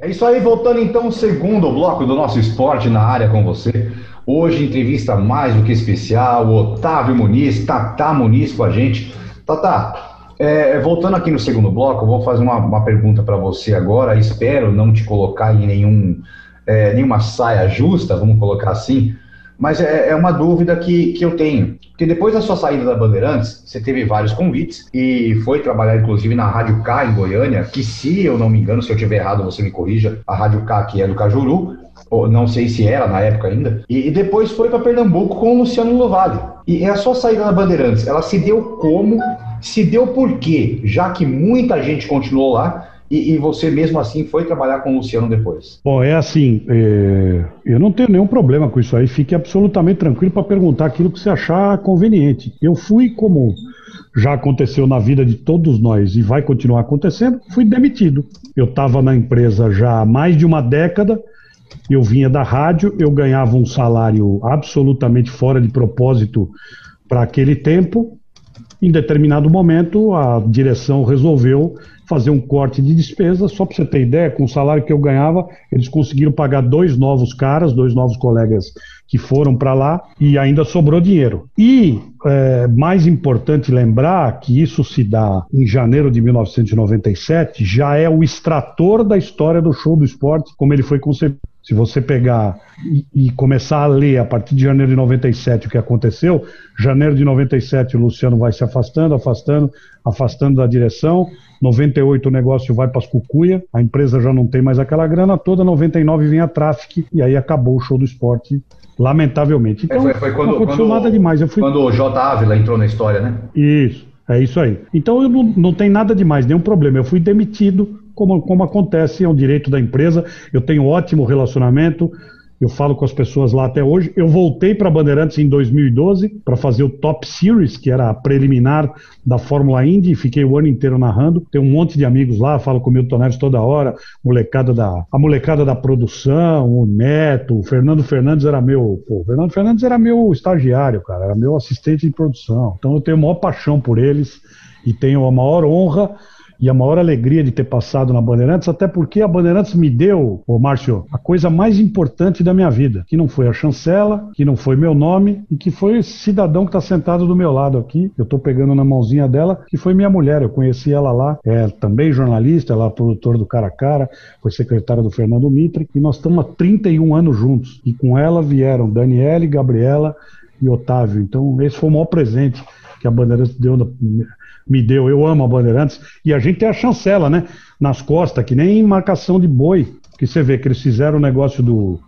É isso aí, voltando então ao segundo bloco do nosso esporte na área com você. Hoje, entrevista mais do que especial, Otávio Muniz, Tatá Muniz com a gente. Tatá, é, voltando aqui no segundo bloco, eu vou fazer uma, uma pergunta para você agora. Espero não te colocar em nenhum, é, nenhuma saia justa, vamos colocar assim, mas é, é, uma dúvida que, que eu tenho. Porque depois da sua saída da Bandeirantes, você teve vários convites e foi trabalhar, inclusive, na Rádio K em Goiânia, que, se eu não me engano, se eu estiver errado, você me corrija, a Rádio K, que é do Cajuru, ou não sei se era na época ainda, e, e depois foi para Pernambuco com o Luciano Lovalle. E a sua saída da Bandeirantes, ela se deu como? Se deu por quê? Já que muita gente continuou lá e, e, você mesmo assim foi trabalhar com o Luciano depois? Bom, é assim, é, eu não tenho nenhum problema com isso aí, fique absolutamente tranquilo para perguntar aquilo que você achar conveniente. Eu fui como já aconteceu na vida de todos nós e vai continuar acontecendo, fui demitido. Eu estava na empresa já há mais de uma década, eu vinha da rádio, eu ganhava um salário absolutamente fora de propósito para aquele tempo. Em determinado momento, a direção resolveu fazer um corte de despesa. Só para você ter ideia, com o salário que eu ganhava, eles conseguiram pagar dois novos caras, dois novos colegas que foram para lá e ainda sobrou dinheiro. E é, mais importante lembrar que isso se dá em janeiro de 1997, já é o extrator da história do show do esporte, como ele foi concebido. Se você pegar e, e, começar a ler a partir de janeiro de 97 o que aconteceu, janeiro de 97 o Luciano vai se afastando, afastando, afastando da direção. 98 o negócio vai para as cucuia, a empresa já não tem mais aquela grana toda, 99 vem a Traffic e aí acabou o show do esporte, lamentavelmente. Então, é, foi, foi quando, não aconteceu quando, nada demais. Eu fui... Quando o J. Ávila entrou na história, né? Isso. É isso aí. Então eu não, não tem nada demais, nenhum problema. Eu fui demitido como, como acontece, é um direito da empresa. Eu tenho ótimo relacionamento, eu falo com as pessoas lá até hoje. Eu voltei para Bandeirantes em 2012 para fazer o Top Series, que era a preliminar da Fórmula Indy, fiquei o ano inteiro narrando. Tenho um monte de amigos lá, falo com o Milton Neves toda hora, molecada da, a molecada da produção, o Neto, o Fernando Fernandes era meu. Pô, Fernando Fernandes era meu estagiário, cara, era meu assistente de produção. Então eu tenho a maior paixão por eles e tenho a maior honra e a maior alegria de ter passado na Bandeirantes, até porque a Bandeirantes me deu, ô Márcio, a coisa mais importante da minha vida, que não foi a chancela, que não foi meu nome e que foi esse cidadão que está sentado do meu lado aqui. Eu estou pegando na mãozinha dela, que foi minha mulher. Eu conheci ela lá, é também jornalista, ela é produtora do Cara a Cara, foi secretária do Fernando Mitre, e nós estamos há 31 anos juntos. E com ela vieram Daniele, Gabriela e Otávio. Então, esse foi o maior presente que a Bandeirantes deu me deu. Eu amo a Bandeirantes. E a gente tem a chancela, né? Nas costas, que nem marcação de boi. Que você vê que eles fizeram o negócio do,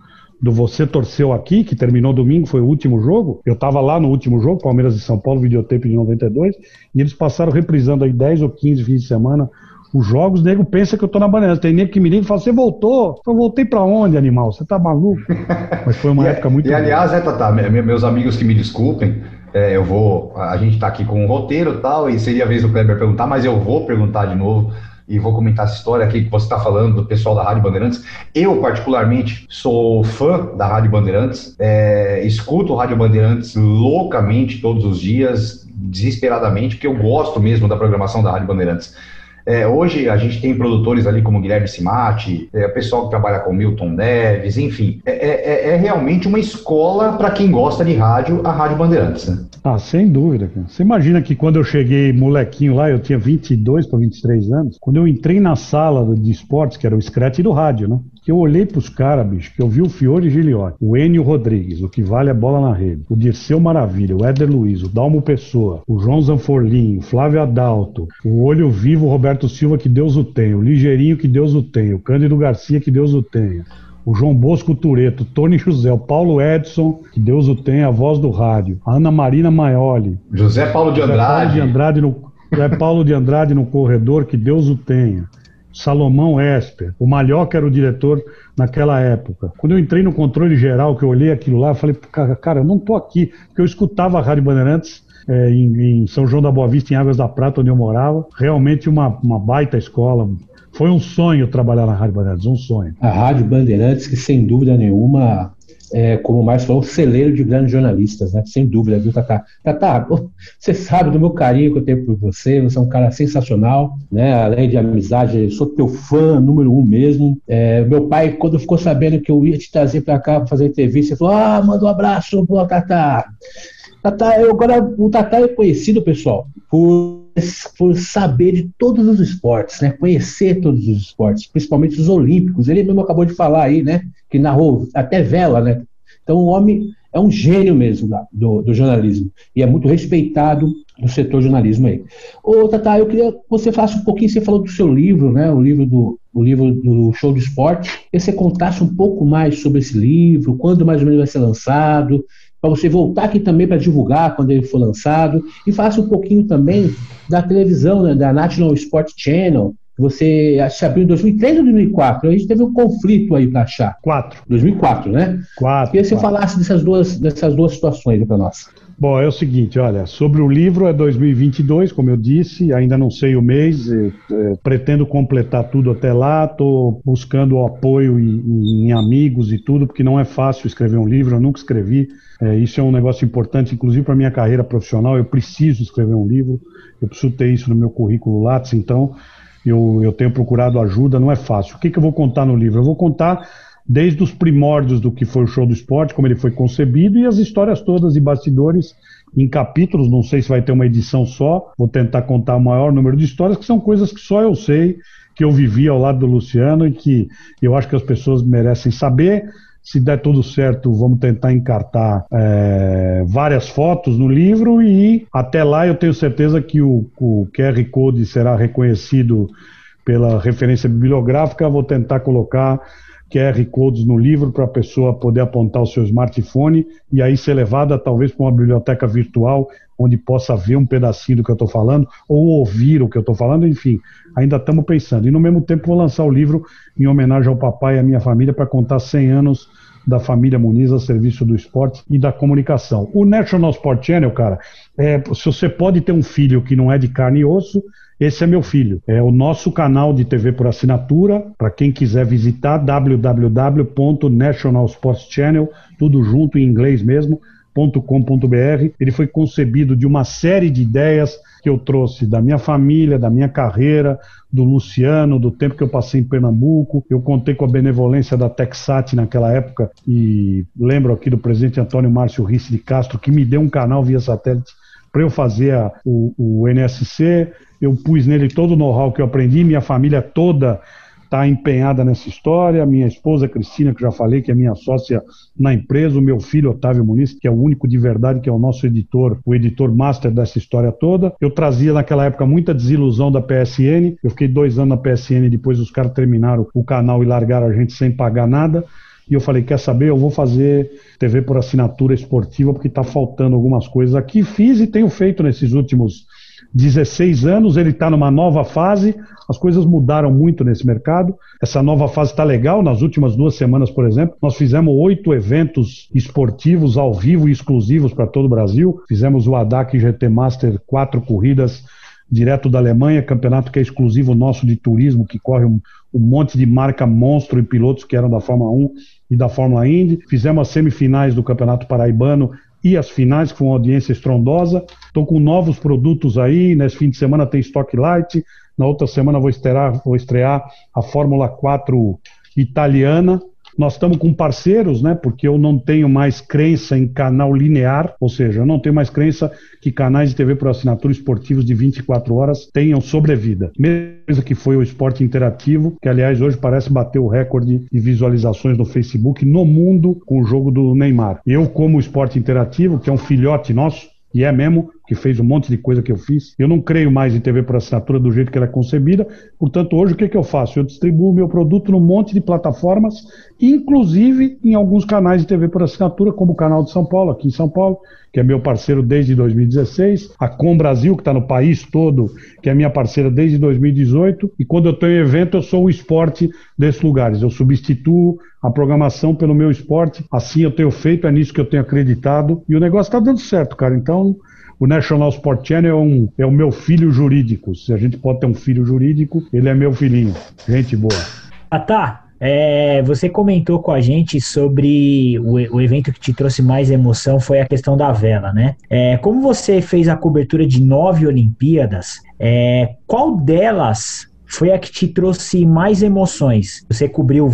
do Você Torceu Aqui, que terminou domingo, foi o último jogo. Eu estava lá no último jogo, Palmeiras e São Paulo, videotape de 92, e eles passaram reprisando aí 10 ou 15 fins de semana os jogos, nego pensa que eu tô na Bandeirantes. Tem nego que me liga e fala: Você voltou? Eu voltei para onde, animal? Você tá maluco? Mas foi uma e, época muito. E aliás, é, Tata, meus amigos que me desculpem, é, eu vou. A gente está aqui com um roteiro tal, e seria a vez do Kleber perguntar, mas eu vou perguntar de novo e vou comentar essa história aqui que você está falando do pessoal da Rádio Bandeirantes. Eu, particularmente, sou fã da Rádio Bandeirantes, é, escuto Rádio Bandeirantes loucamente todos os dias, desesperadamente, porque eu gosto mesmo da programação da Rádio Bandeirantes. É, hoje a gente tem produtores ali como Guilherme Simati, é, pessoal que trabalha com Milton Neves, enfim. É, é, é, é realmente uma escola para quem gosta de rádio, a Rádio Bandeirantes. Né? Ah, sem dúvida. Cara. Você imagina que quando eu cheguei molequinho lá, eu tinha 22 para 23 anos, quando eu entrei na sala de esportes, que era o Scratch do rádio, né? Que eu olhei pros caras, bicho, que eu vi o Fiore Giliotti, o Enio Rodrigues, o que vale a bola na rede, o Dirceu Maravilha, o Éder Luiz, o Dalmo Pessoa, o João Zanforlin, o Flávio Adalto, o Olho Vivo Roberto Silva, que Deus o tenha, o Ligeirinho, que Deus o tenha, o Cândido Garcia, que Deus o tenha, o João Bosco Tureto, Tony José, o Paulo Edson, que Deus o tenha, a voz do rádio, a Ana Marina Maioli, José Paulo de Andrade, José Paulo de Andrade no, José Paulo de Andrade no corredor, que Deus o tenha. Salomão Esper, o Malhoca era o diretor naquela época. Quando eu entrei no controle geral, que eu olhei aquilo lá, eu falei, cara, eu não tô aqui, porque eu escutava a Rádio Bandeirantes é, em, em, São João da Boa Vista, em Águas da Prata, onde eu morava. Realmente uma, uma baita escola. Foi um sonho trabalhar na Rádio Bandeirantes, um sonho. A Rádio Bandeirantes, que sem dúvida nenhuma é, como o Márcio falou, um celeiro de grandes jornalistas, né? Sem dúvida, viu, Tatá? Tatá, você sabe do meu carinho que eu tenho por você, você é um cara sensacional, né? Além de amizade, sou teu fã número um mesmo. É, meu pai, quando ficou sabendo que eu ia te trazer para cá para fazer entrevista, falou: Ah, manda um abraço pro Tatá. Tatá, eu, agora, o Tatá é conhecido, pessoal, por, por saber de todos os esportes, né? Conhecer todos os esportes, principalmente os olímpicos. Ele mesmo acabou de falar aí, né? Que narrou até vela, né? Então o homem é um gênio mesmo do, do, jornalismo e é muito respeitado no setor jornalismo aí. Ô, Tata, eu queria que você falasse um pouquinho, você falou do seu livro, né? O livro do, o livro do Show do Esporte. Que você contasse um pouco mais sobre esse livro, quando mais ou menos vai ser lançado, para você voltar aqui também para divulgar quando ele for lançado, e faça um pouquinho também da televisão, né, da National Sport Channel, que você se abriu em 2003 ou 2004? A gente teve um conflito aí para achar. Quatro. 2004, né? Quatro. Queria que você falasse dessas duas, dessas duas situações para nós. Bom, é o seguinte, olha, sobre o livro é 2022, como eu disse, ainda não sei o mês, é, pretendo completar tudo até lá, estou buscando apoio em, em, amigos e tudo, porque não é fácil escrever um livro, eu nunca escrevi, é, isso é um negócio importante, inclusive para minha carreira profissional, eu preciso escrever um livro, eu preciso ter isso no meu currículo Lattes, então eu, eu tenho procurado ajuda, não é fácil. O que, que eu vou contar no livro? Eu vou contar desde os primórdios do que foi o show do esporte, como ele foi concebido, e as histórias todas de bastidores em capítulos, não sei se vai ter uma edição só, vou tentar contar o maior número de histórias, que são coisas que só eu sei, que eu vivi ao lado do Luciano e que eu acho que as pessoas merecem saber. Se der tudo certo, vamos tentar encartar é, várias fotos no livro e até lá eu tenho certeza que o, o QR Code será reconhecido pela referência bibliográfica. Vou tentar colocar QR Codes no livro para a pessoa poder apontar o seu smartphone e aí ser levada talvez para uma biblioteca virtual onde possa ver um pedacinho do que eu estou falando ou ouvir o que eu estou falando, enfim, ainda estamos pensando. E no mesmo tempo vou lançar o livro em homenagem ao papai e à minha família para contar 100 anos da família Muniz a serviço do esporte e da comunicação. O National Sport Channel, cara, é, se você pode ter um filho que não é de carne e osso, esse é meu filho. É o nosso canal de TV por assinatura. Para quem quiser visitar, www.nationalsportschannel, tudo junto em inglês mesmo, .com.br. Ele foi concebido de uma série de ideias que eu trouxe da minha família, da minha carreira, do Luciano, do tempo que eu passei em Pernambuco. Eu contei com a benevolência da Texat naquela época e lembro aqui do presidente Antônio Márcio Risse de Castro, que me deu um canal via satélite para eu fazer a, o, o NSC. Eu pus nele todo o know-how que eu aprendi, minha família toda está empenhada nessa história. Minha esposa Cristina, que já falei, que é minha sócia na empresa, o meu filho Otávio Muniz, que é o único de verdade, que é o nosso editor, o editor master dessa história toda. Eu trazia naquela época muita desilusão da PSN. Eu fiquei dois anos na PSN, depois os caras terminaram o canal e largaram a gente sem pagar nada. E eu falei, quer saber, eu vou fazer TV por assinatura esportiva, porque está faltando algumas coisas aqui. Fiz e tenho feito nesses últimos 16 anos, ele está numa nova fase, as coisas mudaram muito nesse mercado. Essa nova fase está legal. Nas últimas duas semanas, por exemplo, nós fizemos oito eventos esportivos ao vivo e exclusivos para todo o Brasil. Fizemos o ADAC GT Master, quatro corridas direto da Alemanha, campeonato que é exclusivo nosso de turismo, que corre um, um monte de marca monstro e pilotos que eram da Fórmula 1 e da Fórmula Indy. Fizemos as semifinais do Campeonato Paraibano e as finais, que foi uma audiência estrondosa. Estou com novos produtos aí. Nesse fim de semana tem Stock Light. Na outra semana vou estrear, vou estrear a Fórmula 4 italiana. Nós estamos com parceiros, né? Porque eu não tenho mais crença em canal linear, ou seja, eu não tenho mais crença que canais de TV por assinatura esportivos de 24 horas tenham sobrevida. Mesmo que foi o esporte interativo, que aliás hoje parece bater o recorde de visualizações no Facebook no mundo com o jogo do Neymar. Eu, como esporte interativo, que é um filhote nosso, e é mesmo, que fez um monte de coisa que eu fiz. Eu não creio mais em TV por assinatura do jeito que ela é concebida, portanto, hoje o que, que eu faço? Eu distribuo meu produto num monte de plataformas, inclusive em alguns canais de TV por assinatura, como o canal de São Paulo, aqui em São Paulo, que é meu parceiro desde 2016, a Com Brasil, que está no país todo, que é minha parceira desde 2018, e quando eu tenho evento, eu sou o esporte desses lugares. Eu substituo a programação pelo meu esporte, assim eu tenho feito, é nisso que eu tenho acreditado, e o negócio está dando certo, cara. Então, o National Sport Channel é, um, é o meu filho jurídico. Se a gente pode ter um filho jurídico, ele é meu filhinho. Gente boa. Ah, tá. É, você comentou com a gente sobre o, o, evento que te trouxe mais emoção foi a questão da vela, né? É, como você fez a cobertura de nove Olimpíadas, é, qual delas foi a que te trouxe mais emoções. Você cobriu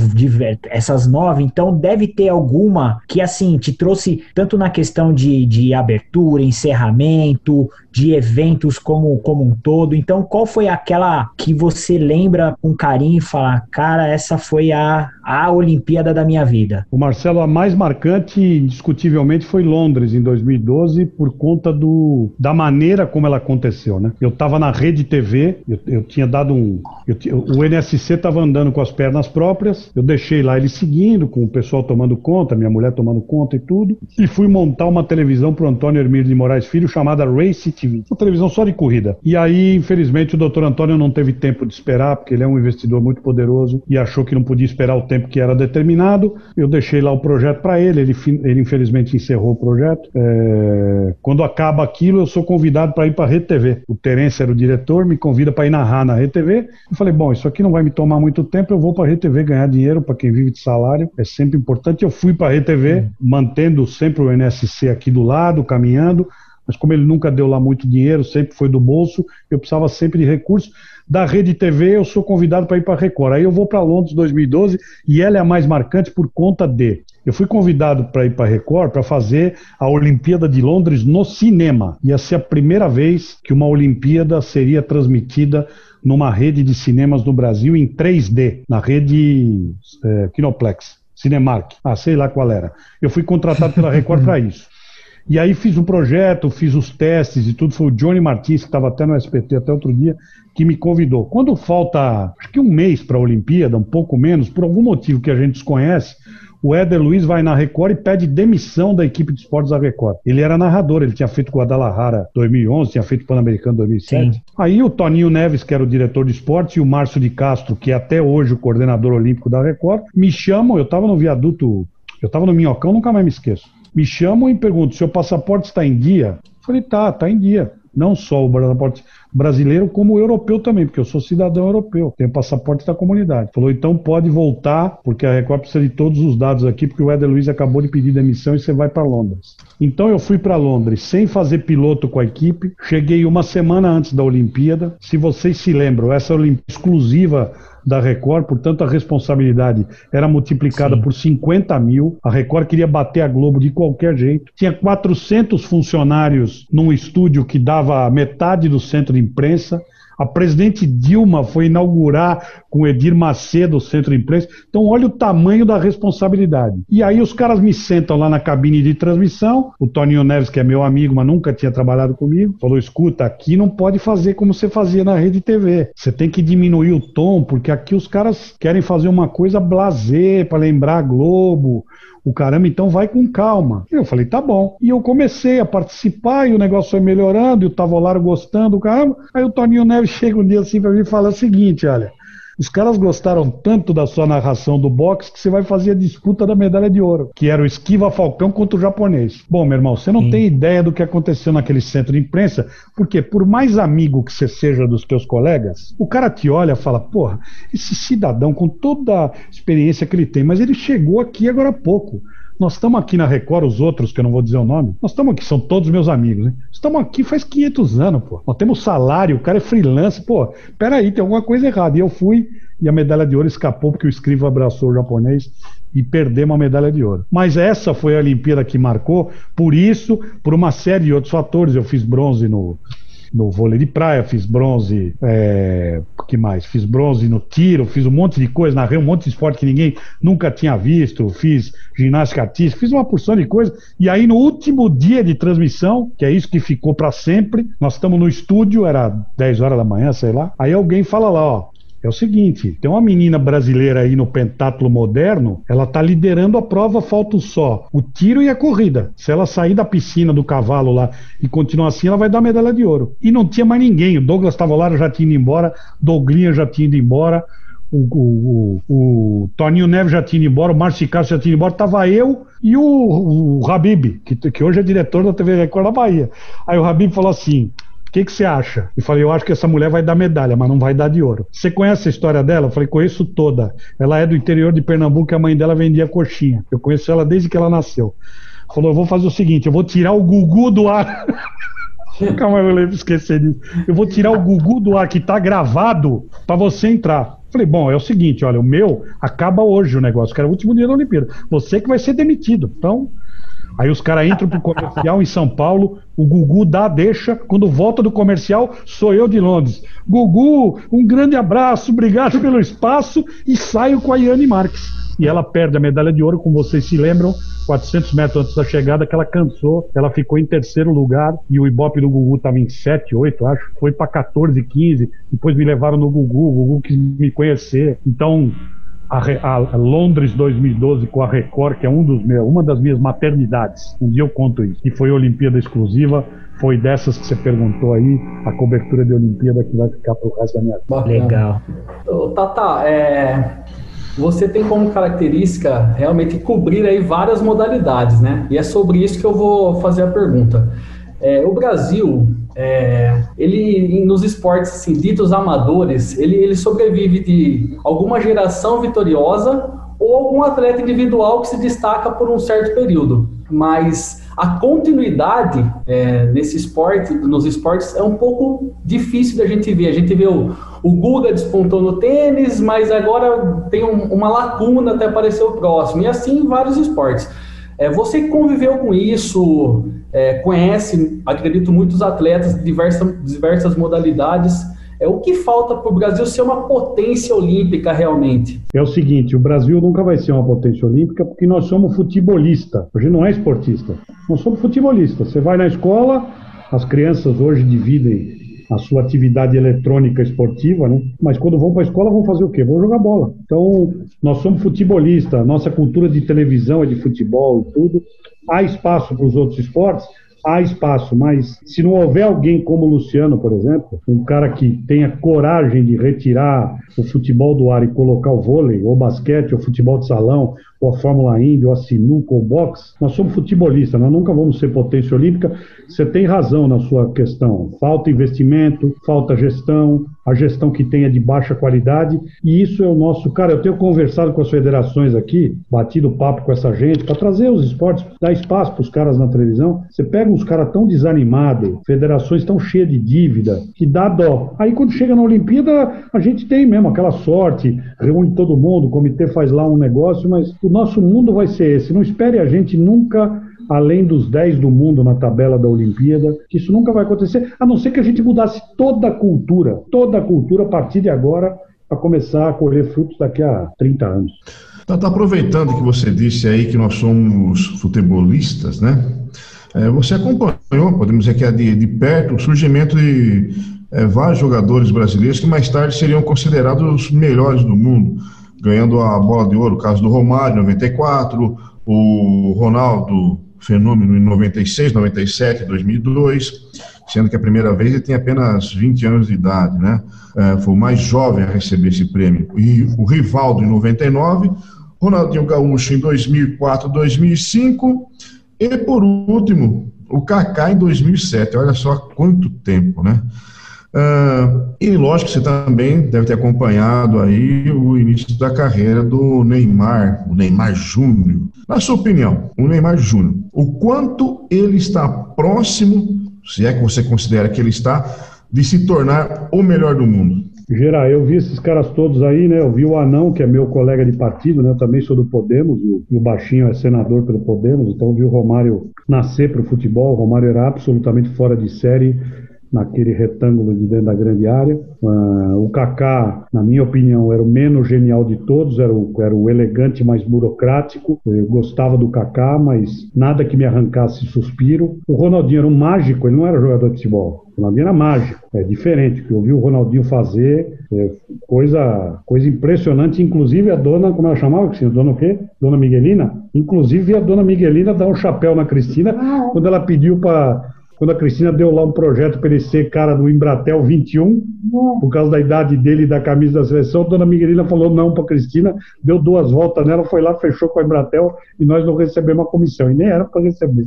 essas nove, então deve ter alguma que, assim, te trouxe tanto na questão de, de abertura, encerramento, de eventos como, como um todo. Então, qual foi aquela que você lembra com carinho e fala, cara, essa foi a, a Olimpíada da minha vida? O Marcelo, a mais marcante, indiscutivelmente, foi Londres, em 2012, por conta do, da maneira como ela aconteceu, né? Eu estava na rede TV, eu, eu tinha dado um... Eu, o NSC estava andando com as pernas próprias, eu deixei lá ele seguindo, com o pessoal tomando conta, minha mulher tomando conta e tudo, e fui montar uma televisão para o Antônio Hermílio de Moraes Filho, chamada Race TV Uma televisão só de corrida. E aí, infelizmente, o doutor Antônio não teve tempo de esperar, porque ele é um investidor muito poderoso e achou que não podia esperar o tempo que era determinado. Eu deixei lá o projeto para ele, ele, ele infelizmente encerrou o projeto. É... Quando acaba aquilo, eu sou convidado para ir para a Rede TV. O Terence era o diretor, me convida para ir narrar na Rede TV. Eu falei, bom, isso aqui não vai me tomar muito tempo, eu vou para a Rede TV ganhar dinheiro para quem vive de salário, é sempre importante. Eu fui para a Rede TV, mantendo sempre o NSC aqui do lado, caminhando mas como ele nunca deu lá muito dinheiro, sempre foi do bolso, eu precisava sempre de recursos. Da Rede TV, eu sou convidado para ir para a Record. Aí eu vou para Londres 2012 e ela é a mais marcante por conta de. Eu fui convidado para ir para a Record para fazer a Olimpíada de Londres no cinema. Ia ser a primeira vez que uma Olimpíada seria transmitida numa rede de cinemas no Brasil em 3D, na rede é, Kinoplex. Cinemark, ah, sei lá qual era. Eu fui contratado pela Record para isso. E aí fiz um projeto, fiz os testes e tudo. Foi o Johnny Martins, que estava até no SPT até outro dia, que me convidou. Quando falta, acho que um mês para a Olimpíada, um pouco menos, por algum motivo que a gente desconhece, o Éder Luiz vai na Record e pede demissão da equipe de esportes da Record. Ele era narrador, ele tinha feito Guadalajara 2011, tinha feito Pan-Americano 2007. Sim. Aí o Toninho Neves, que era o diretor de esportes, e o Márcio de Castro, que é até hoje o coordenador olímpico da Record, me chamam, eu estava no viaduto, eu estava no Minhocão, nunca mais me esqueço me chamam e perguntam: seu passaporte está em dia? Falei: tá, está em dia. Não só o passaporte, brasileiro como europeu também, porque eu sou cidadão europeu, tenho passaporte da comunidade. Falou, então pode voltar, porque a Record precisa de todos os dados aqui, porque o Éder Luiz acabou de pedir demissão e você vai para Londres. Então eu fui para Londres sem fazer piloto com a equipe, cheguei uma semana antes da Olimpíada. Se vocês se lembram, essa Olimpíada exclusiva da Record, portanto a responsabilidade era multiplicada Sim. por 50 mil. A Record queria bater a Globo de qualquer jeito. Tinha 400 funcionários num estúdio que dava metade do centro de imprensa. A presidente Dilma foi inaugurar com Edir Macedo o centro de imprensa. Então, olha o tamanho da responsabilidade. E aí os caras me sentam lá na cabine de transmissão. O Toninho Neves, que é meu amigo, mas nunca tinha trabalhado comigo, falou: escuta, aqui não pode fazer como você fazia na rede TV. Você tem que diminuir o tom, porque aqui os caras querem fazer uma coisa blazer para lembrar a Globo o caramba, então vai com calma. Eu falei, tá bom. E eu comecei a participar e o negócio foi melhorando, e o Tavolaro gostando, caramba. Aí o Toninho Neves chega um dia assim para mim e fala o seguinte: olha, os caras gostaram tanto da sua narração do boxe que você vai fazer a disputa da medalha de ouro, que era o esquiva Falcão contra o japonês. Bom, meu irmão, você não Sim. tem ideia do que aconteceu naquele centro de imprensa, porque por mais amigo que você seja dos teus colegas, o cara te olha e fala: porra, esse cidadão com toda a experiência que ele tem, mas ele chegou aqui agora há pouco. Nós estamos aqui na Record, os outros, que eu não vou dizer o nome, nós estamos aqui, são todos meus amigos? Estamos aqui faz 500 anos, pô. Nós temos salário, o cara é freelance, pô. Peraí, tem alguma coisa errada. E eu fui e a medalha de ouro escapou porque o escrivo abraçou o japonês e perdemos a medalha de ouro. Mas essa foi a Olimpíada que marcou, por isso, por uma série de outros fatores. Eu fiz bronze no, no vôlei de praia, fiz bronze, é, que mais? Fiz bronze no tiro, fiz um monte de coisa, narrei um monte de esporte que ninguém nunca tinha visto, fiz ginástica artística, fiz uma porção de coisa. E aí no último dia de transmissão, que é isso que ficou para sempre, nós estamos no estúdio, era 10 horas da manhã, sei lá. Aí alguém fala lá, ó, é o seguinte: tem uma menina brasileira aí no pentátulo moderno, ela está liderando a prova, falta só o tiro e a corrida. Se ela sair da piscina do cavalo lá e continuar assim, ela vai dar medalha de ouro. E não tinha mais ninguém. O Douglas Tavolaro já tinha ido embora, Douglinha já tinha ido embora. O, o, o, o, Toninho Neves já tinha ido embora, o Márcio Castro já tinha ido embora, tava eu e o, o Habib, que, que hoje é diretor da TV Record da Bahia. Aí o Habib falou assim: o que, que você acha? Eu falei, eu acho que essa mulher vai dar medalha, mas não vai dar de ouro. Você conhece a história dela? Eu falei, conheço toda. Ela é do interior de Pernambuco e a mãe dela vendia coxinha. Eu conheço ela desde que ela nasceu. Falou, eu vou fazer o seguinte, eu vou tirar o Gugu do ar. Calma, eu lembro esquecer disso. Eu vou tirar o Gugu do ar que tá gravado para você entrar. Falei, bom, é o seguinte, olha, o meu acaba hoje o negócio, que era o último dia da Olimpíada. Você que vai ser demitido. Então, Aí os caras entram pro comercial em São Paulo, o Gugu dá, deixa. Quando volta do comercial, sou eu de Londres. Gugu, um grande abraço, obrigado pelo espaço. E saio com a Yane Marques. E ela perde a medalha de ouro, como vocês se lembram, 400 metros antes da chegada, que ela cansou. Ela ficou em terceiro lugar. E o Ibope do Gugu estava em 7, 8, acho. Foi para 14, 15. Depois me levaram no Gugu. O Gugu quis me conhecer. Então, a, a, Londres 2012 com a Record, que é um dos meus, uma das minhas maternidades. Um dia eu conto isso. E foi Olimpíada exclusiva. Foi dessas que você perguntou aí, a cobertura de Olimpíada que vai ficar pro resto da minha vida. Legal. Ô, Tata, é, você tem como característica realmente cobrir aí várias modalidades, né? E é sobre isso que eu vou fazer a pergunta. É, o Brasil, é, ele nos esportes assim, ditos amadores, ele, ele sobrevive de alguma geração vitoriosa ou algum atleta individual que se destaca por um certo período. Mas a continuidade é, nesse esporte, nos esportes, é um pouco difícil da gente ver. A gente vê o, o Guga despontou no tênis, mas agora tem um, uma lacuna até aparecer o próximo. E assim vários esportes. É, você conviveu com isso, é, conhece, acredito, muitos atletas de diversas, diversas modalidades. É, o que falta para o Brasil ser uma potência olímpica realmente? É o seguinte, o Brasil nunca vai ser uma potência olímpica porque nós somos futebolista. Hoje não é esportista. Nós somos futebolistas. Você vai na escola, as crianças hoje dividem a sua atividade eletrônica esportiva, né? Mas quando vão para a escola vão fazer o quê? Vão jogar bola. Então, nós somos futebolistas, nossa cultura de televisão é de futebol e tudo. Há espaço para os outros esportes, há espaço, mas se não houver alguém como o Luciano, por exemplo, um cara que tenha coragem de retirar o futebol do ar e colocar o vôlei, ou basquete, ou futebol de salão, ou a Fórmula Indy, ou a sinuca, ou o boxe, nós somos futebolistas, nós nunca vamos ser potência olímpica. Você tem razão na sua questão. Falta investimento, falta gestão, a gestão que tem é de baixa qualidade, e isso é o nosso. Cara, eu tenho conversado com as federações aqui, batido papo com essa gente, para trazer os esportes, dar espaço para os caras na televisão. Você pega uns caras tão desanimados, federações tão cheias de dívida, que dá dó. Aí quando chega na Olimpíada, a gente tem mesmo aquela sorte, reúne todo mundo, o comitê faz lá um negócio, mas o nosso mundo vai ser esse. Não espere a gente nunca além dos 10 do mundo na tabela da Olimpíada, que isso nunca vai acontecer, a não ser que a gente mudasse toda a cultura, toda a cultura a partir de agora, para começar a colher frutos daqui a 30 anos. Tá, tá, aproveitando que você disse aí que nós somos futebolistas, né? É, você acompanhou, podemos dizer que é de, de perto, o surgimento de é, vários jogadores brasileiros que mais tarde seriam considerados os melhores do mundo, ganhando a bola de ouro, o caso do Romário, 94, o Ronaldo Fenômeno em 96, 97, 2002, sendo que a primeira vez ele tem apenas 20 anos de idade, né? É, foi o mais jovem a receber esse prêmio. E o Rivaldo em 99, Ronaldinho Gaúcho em 2004, 2005 e por último o Kaká em 2007. Olha só quanto tempo, né? Uh, e lógico que você também deve ter acompanhado aí o início da carreira do Neymar, o Neymar Júnior. Na sua opinião, o Neymar Júnior, o quanto ele está próximo, se é que você considera que ele está, de se tornar o melhor do mundo? Geral, eu vi esses caras todos aí, né? Eu vi o Anão, que é meu colega de partido, né? Eu também sou do Podemos, e o Baixinho é senador pelo Podemos, então eu vi o Romário nascer para o futebol. O Romário era absolutamente fora de série naquele retângulo de dentro da grande área. Uh, o Kaká, na minha opinião, era o menos genial de todos, era o, era o elegante mais burocrático. Eu gostava do Kaká, mas nada que me arrancasse suspiro. O Ronaldinho era um mágico, ele não era jogador de futebol. O Ronaldinho era mágico, é diferente. O que eu vi o Ronaldinho fazer, é coisa, coisa impressionante. Inclusive a dona, como ela chamava, Cristina? Dona o quê? Dona Miguelina? Inclusive a dona Miguelina dá um chapéu na Cristina ah. quando ela pediu para quando a Cristina deu lá um projeto para ele ser cara do Embratel 21, por causa da idade dele e da camisa da seleção, a dona Miguelina falou não para a Cristina, deu duas voltas nela, foi lá, fechou com a Embratel e nós não recebemos a comissão. E nem era para receber.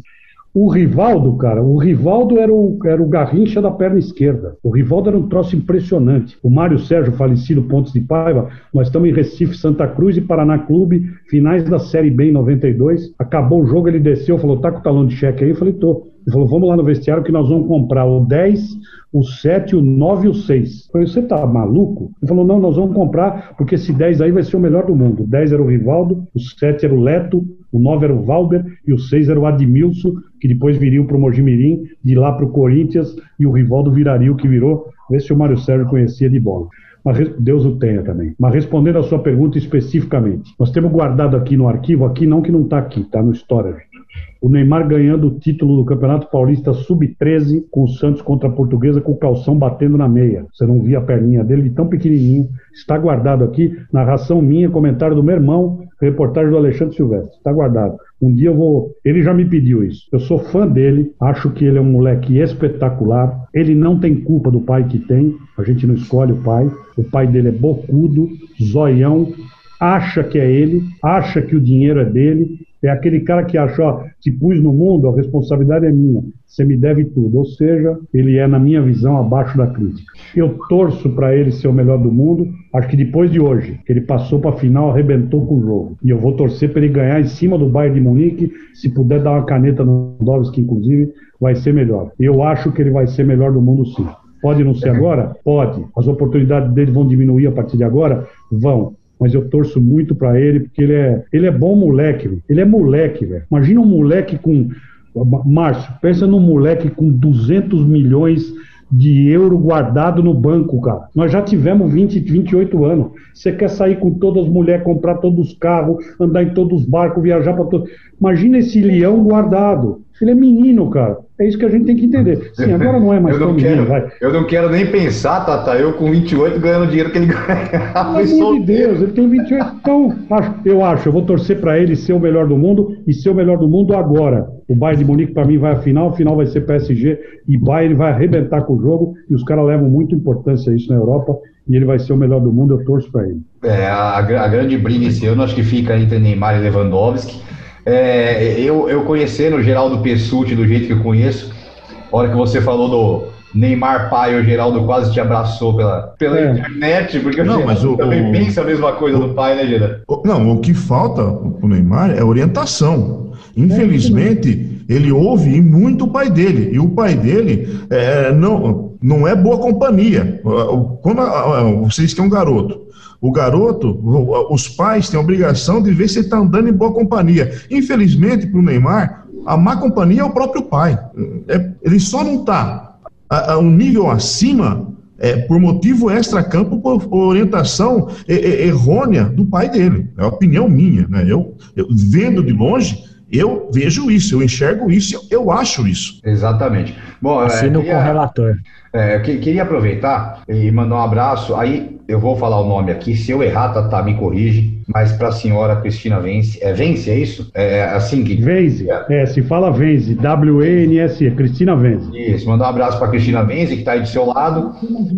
O Rivaldo, cara, o Rivaldo era o, era o garrincha da perna esquerda. O Rivaldo era um troço impressionante. O Mário Sérgio, falecido Pontes de Paiva, nós estamos em Recife, Santa Cruz e Paraná Clube, finais da Série B em 92. Acabou o jogo, ele desceu, falou: tá com o talão de cheque aí? Eu falei: tô. Ele falou: vamos lá no vestiário que nós vamos comprar o 10, o 7, o 9 e o 6. Eu falei: você tá maluco? Ele falou: não, nós vamos comprar, porque esse 10 aí vai ser o melhor do mundo. O 10 era o Rivaldo, o 7 era o Leto, o 9 era o Valber e o 6 era o Admilson, que depois viria para o Mojimirim, de lá para o Corinthians, e o Rivaldo viraria o que virou. Vê se o Mário Sérgio conhecia de bola. Mas Deus o tenha também. Mas respondendo a sua pergunta especificamente, nós temos guardado aqui no arquivo, aqui não que não está aqui, está no Storage o Neymar ganhando o título do Campeonato Paulista Sub-13 com o Santos contra a Portuguesa com o calção batendo na meia. Você não via a perninha dele de tão pequenininho. Está guardado aqui, narração minha, comentário do meu irmão, reportagem do Alexandre Silvestre. Está guardado. Um dia eu vou. Ele já me pediu isso. Eu sou fã dele, acho que ele é um moleque espetacular. Ele não tem culpa do pai que tem, a gente não escolhe o pai. O pai dele é bocudo, zoião, acha que é ele, acha que o dinheiro é dele, é aquele cara que acha, ó, te pus no mundo, a responsabilidade é minha, você me deve tudo. Ou seja, ele é, na minha visão, abaixo da crítica. Eu torço para ele ser o melhor do mundo. Acho que depois de hoje, que ele passou para a final, arrebentou com o jogo. E eu vou torcer para ele ganhar em cima do Bayern de Munique. Se puder dar uma caneta no Dovski, inclusive, vai ser melhor. Eu acho que ele vai ser melhor do mundo, sim. Pode não ser agora? Pode. As oportunidades dele vão diminuir a partir de agora? Vão mas eu torço muito para ele, porque ele é, ele é bom moleque, ele é moleque, velho. Imagina um moleque com. Márcio, pensa num moleque com 200 milhões de euro guardado no banco, cara. Nós já tivemos 20, 28 anos. Você quer sair com todas as mulheres, comprar todos os carros, andar em todos os barcos, viajar para todo. Imagina esse leão guardado. Ele é menino, cara. É isso que a gente tem que entender. Sim, agora não é mais eu não quero, menino, vai. Eu não quero nem pensar, Tata, eu com 28 ganhando o dinheiro que ele ganha. Pelo amor de Deus, ele tem 28. Então, eu acho, eu vou torcer para ele ser o melhor do mundo e ser o melhor do mundo agora. O Bayern de Munique, para mim, vai à final, a final vai ser PSG e Bayern vai arrebentar com o jogo e os caras levam muita importância a isso na Europa e ele vai ser o melhor do mundo, eu torço para ele. É, a, a, grande briga esse ano acho que fica entre Neymar e Lewandowski. É, eu, eu conhecendo o Geraldo Pessuti do jeito que eu conheço, a hora que você falou do Neymar pai, o Geraldo quase te abraçou pela, pela é. internet, porque não, o mas o, também o, pensa a mesma coisa o, do pai, né, Geraldo? Não, o que falta pro Neymar é orientação. Infelizmente, é ele ouve muito o pai dele, e o pai dele é, não, não é boa companhia. Quando vocês têm um garoto, o garoto, os pais têm a obrigação de ver se ele está andando em boa companhia. Infelizmente, para o Neymar, a má companhia é o próprio pai. É, ele só não está a, a, um nível acima é, por motivo extra-campo, por orientação errônea do pai dele. É a opinião minha. Né? Eu, eu, vendo de longe, eu vejo isso, eu enxergo isso, eu acho isso. Exatamente. Bom, Assino é, com o relator. É, eu queria aproveitar e mandar um abraço. Aí eu vou falar o nome aqui. Se eu errar, tá, tá me corrige. Mas para a senhora Cristina Vence. É Vence, é isso? É, é assim que. Vence. É, se fala Vence. W-E-N-S-E. Cristina Vence. Isso. Mandar um abraço para Cristina Vence, que está aí do seu lado.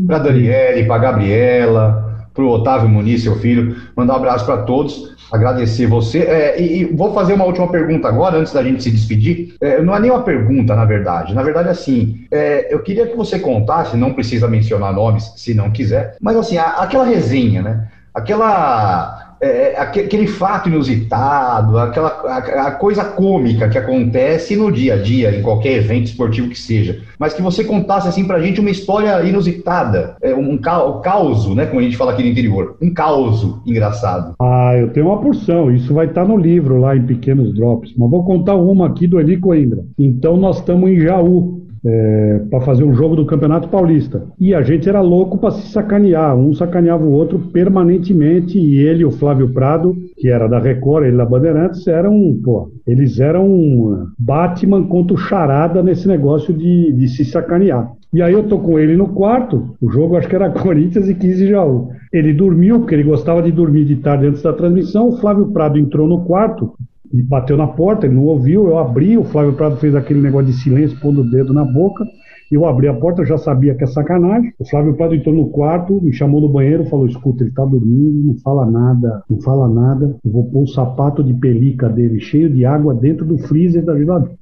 Para Daniele, para Gabriela, para o Otávio Muniz, seu filho. Mandar um abraço para todos agradecer você. É, e, e, vou fazer uma última pergunta agora, antes da gente se despedir. É, não é nem uma pergunta, na verdade. Na verdade, assim, é, eu queria que você contasse, não precisa mencionar nomes, se não quiser, mas assim, a, aquela resenha, né? Aquela é, é aquele fato inusitado, aquela a, a, coisa cômica que acontece no dia a dia, em qualquer evento esportivo que seja, mas que você contasse assim pra gente uma história inusitada, é, um ca, caos, né, como a gente fala aqui no interior, um caos engraçado. Ah, eu tenho uma porção, isso vai estar tá no livro lá em pequenos drops, mas vou contar uma aqui do Eli Coimbra. Então nós estamos em Jaú, é, para fazer um jogo do Campeonato Paulista. E a gente era louco para se sacanear, um sacaneava o outro permanentemente, e ele, o Flávio Prado, que era da Record, ele da Bandeirantes, eram, pô, eles eram Batman contra o Charada nesse negócio de, de se sacanear. E aí eu tô com ele no quarto, o jogo acho que era Corinthians e 15 Jaú. Ele dormiu, porque ele gostava de dormir de tarde antes da transmissão, o Flávio Prado entrou no quarto, bateu na porta, ele não ouviu, eu abri, o Flávio Prado fez aquele negócio de silêncio, pondo o dedo na boca, eu abri a porta, eu já sabia que é sacanagem. O Flávio Prado entrou no quarto, me chamou no banheiro, falou: escuta, ele tá dormindo, não fala nada, não fala nada. Eu vou pôr o sapato de pelica dele cheio de água dentro do freezer da geladeira.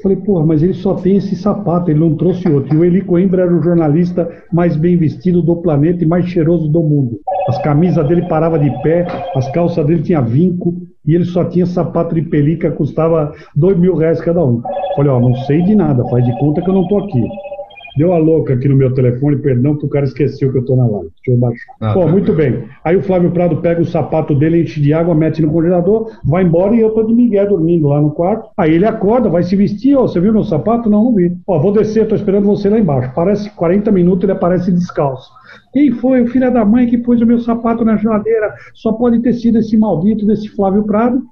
Falei, porra, mas ele só tem esse sapato, ele não trouxe outro. E o Eli Coimbra era o jornalista mais bem vestido do planeta e mais cheiroso do mundo. As camisas dele paravam de pé, as calças dele tinha vinco, e ele só tinha sapato de pelica, custava dois mil reais cada um. Falei, ó, não sei de nada, faz de conta que eu não tô aqui. Deu a louca aqui no meu telefone, perdão que o cara esqueceu que eu tô na live. Deixa eu baixar. Ah, Pô, tá muito bem. Aí o Flávio Prado pega o sapato dele, enche de água, mete no congelador, vai embora e eu tô de Miguel dormindo lá no quarto. Aí ele acorda, vai se vestir, ó, você viu meu sapato? Não, não vi. Ó, vou descer, tô esperando você lá embaixo. Parece 40 minutos, ele aparece descalço. Quem foi o filho da mãe que pôs o meu sapato na geladeira? Só pode ter sido esse maldito desse Flávio Prado.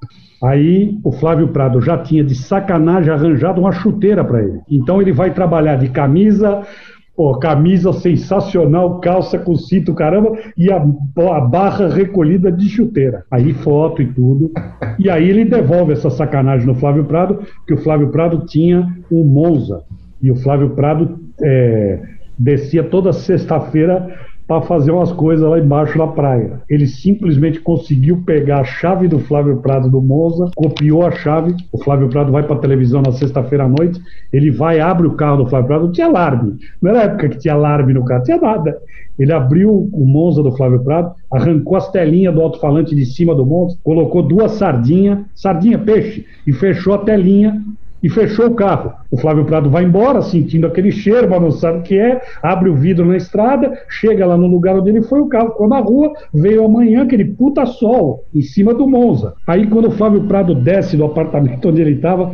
Aí o Flávio Prado já tinha de sacanagem arranjado uma chuteira para ele. Então ele vai trabalhar de camisa, pô, camisa sensacional, calça com cinto, caramba, e a, a, barra recolhida de chuteira. Aí foto e tudo. E aí ele devolve essa sacanagem no Flávio Prado, que o Flávio Prado tinha um Monza. E o Flávio Prado é, descia toda sexta-feira para fazer umas coisas lá embaixo na praia. Ele simplesmente conseguiu pegar a chave do Flávio Prado do Monza, copiou a chave. O Flávio Prado vai para a televisão na sexta-feira à noite. Ele vai, abre o carro do Flávio Prado. Não tinha alarme. Não era época que tinha alarme no carro, tinha nada. Ele abriu o Monza do Flávio Prado, arrancou as telinhas do alto-falante de cima do Monza, colocou duas sardinhas, sardinha, peixe, e fechou a telinha e fechou o carro. O Flávio Prado vai embora, sentindo aquele cheiro, mas não sabe o que é, abre o vidro na estrada, chega lá no lugar onde ele foi, o carro ficou na rua, veio amanhã aquele puta sol em cima do Monza. Aí quando o Flávio Prado desce do apartamento onde ele estava,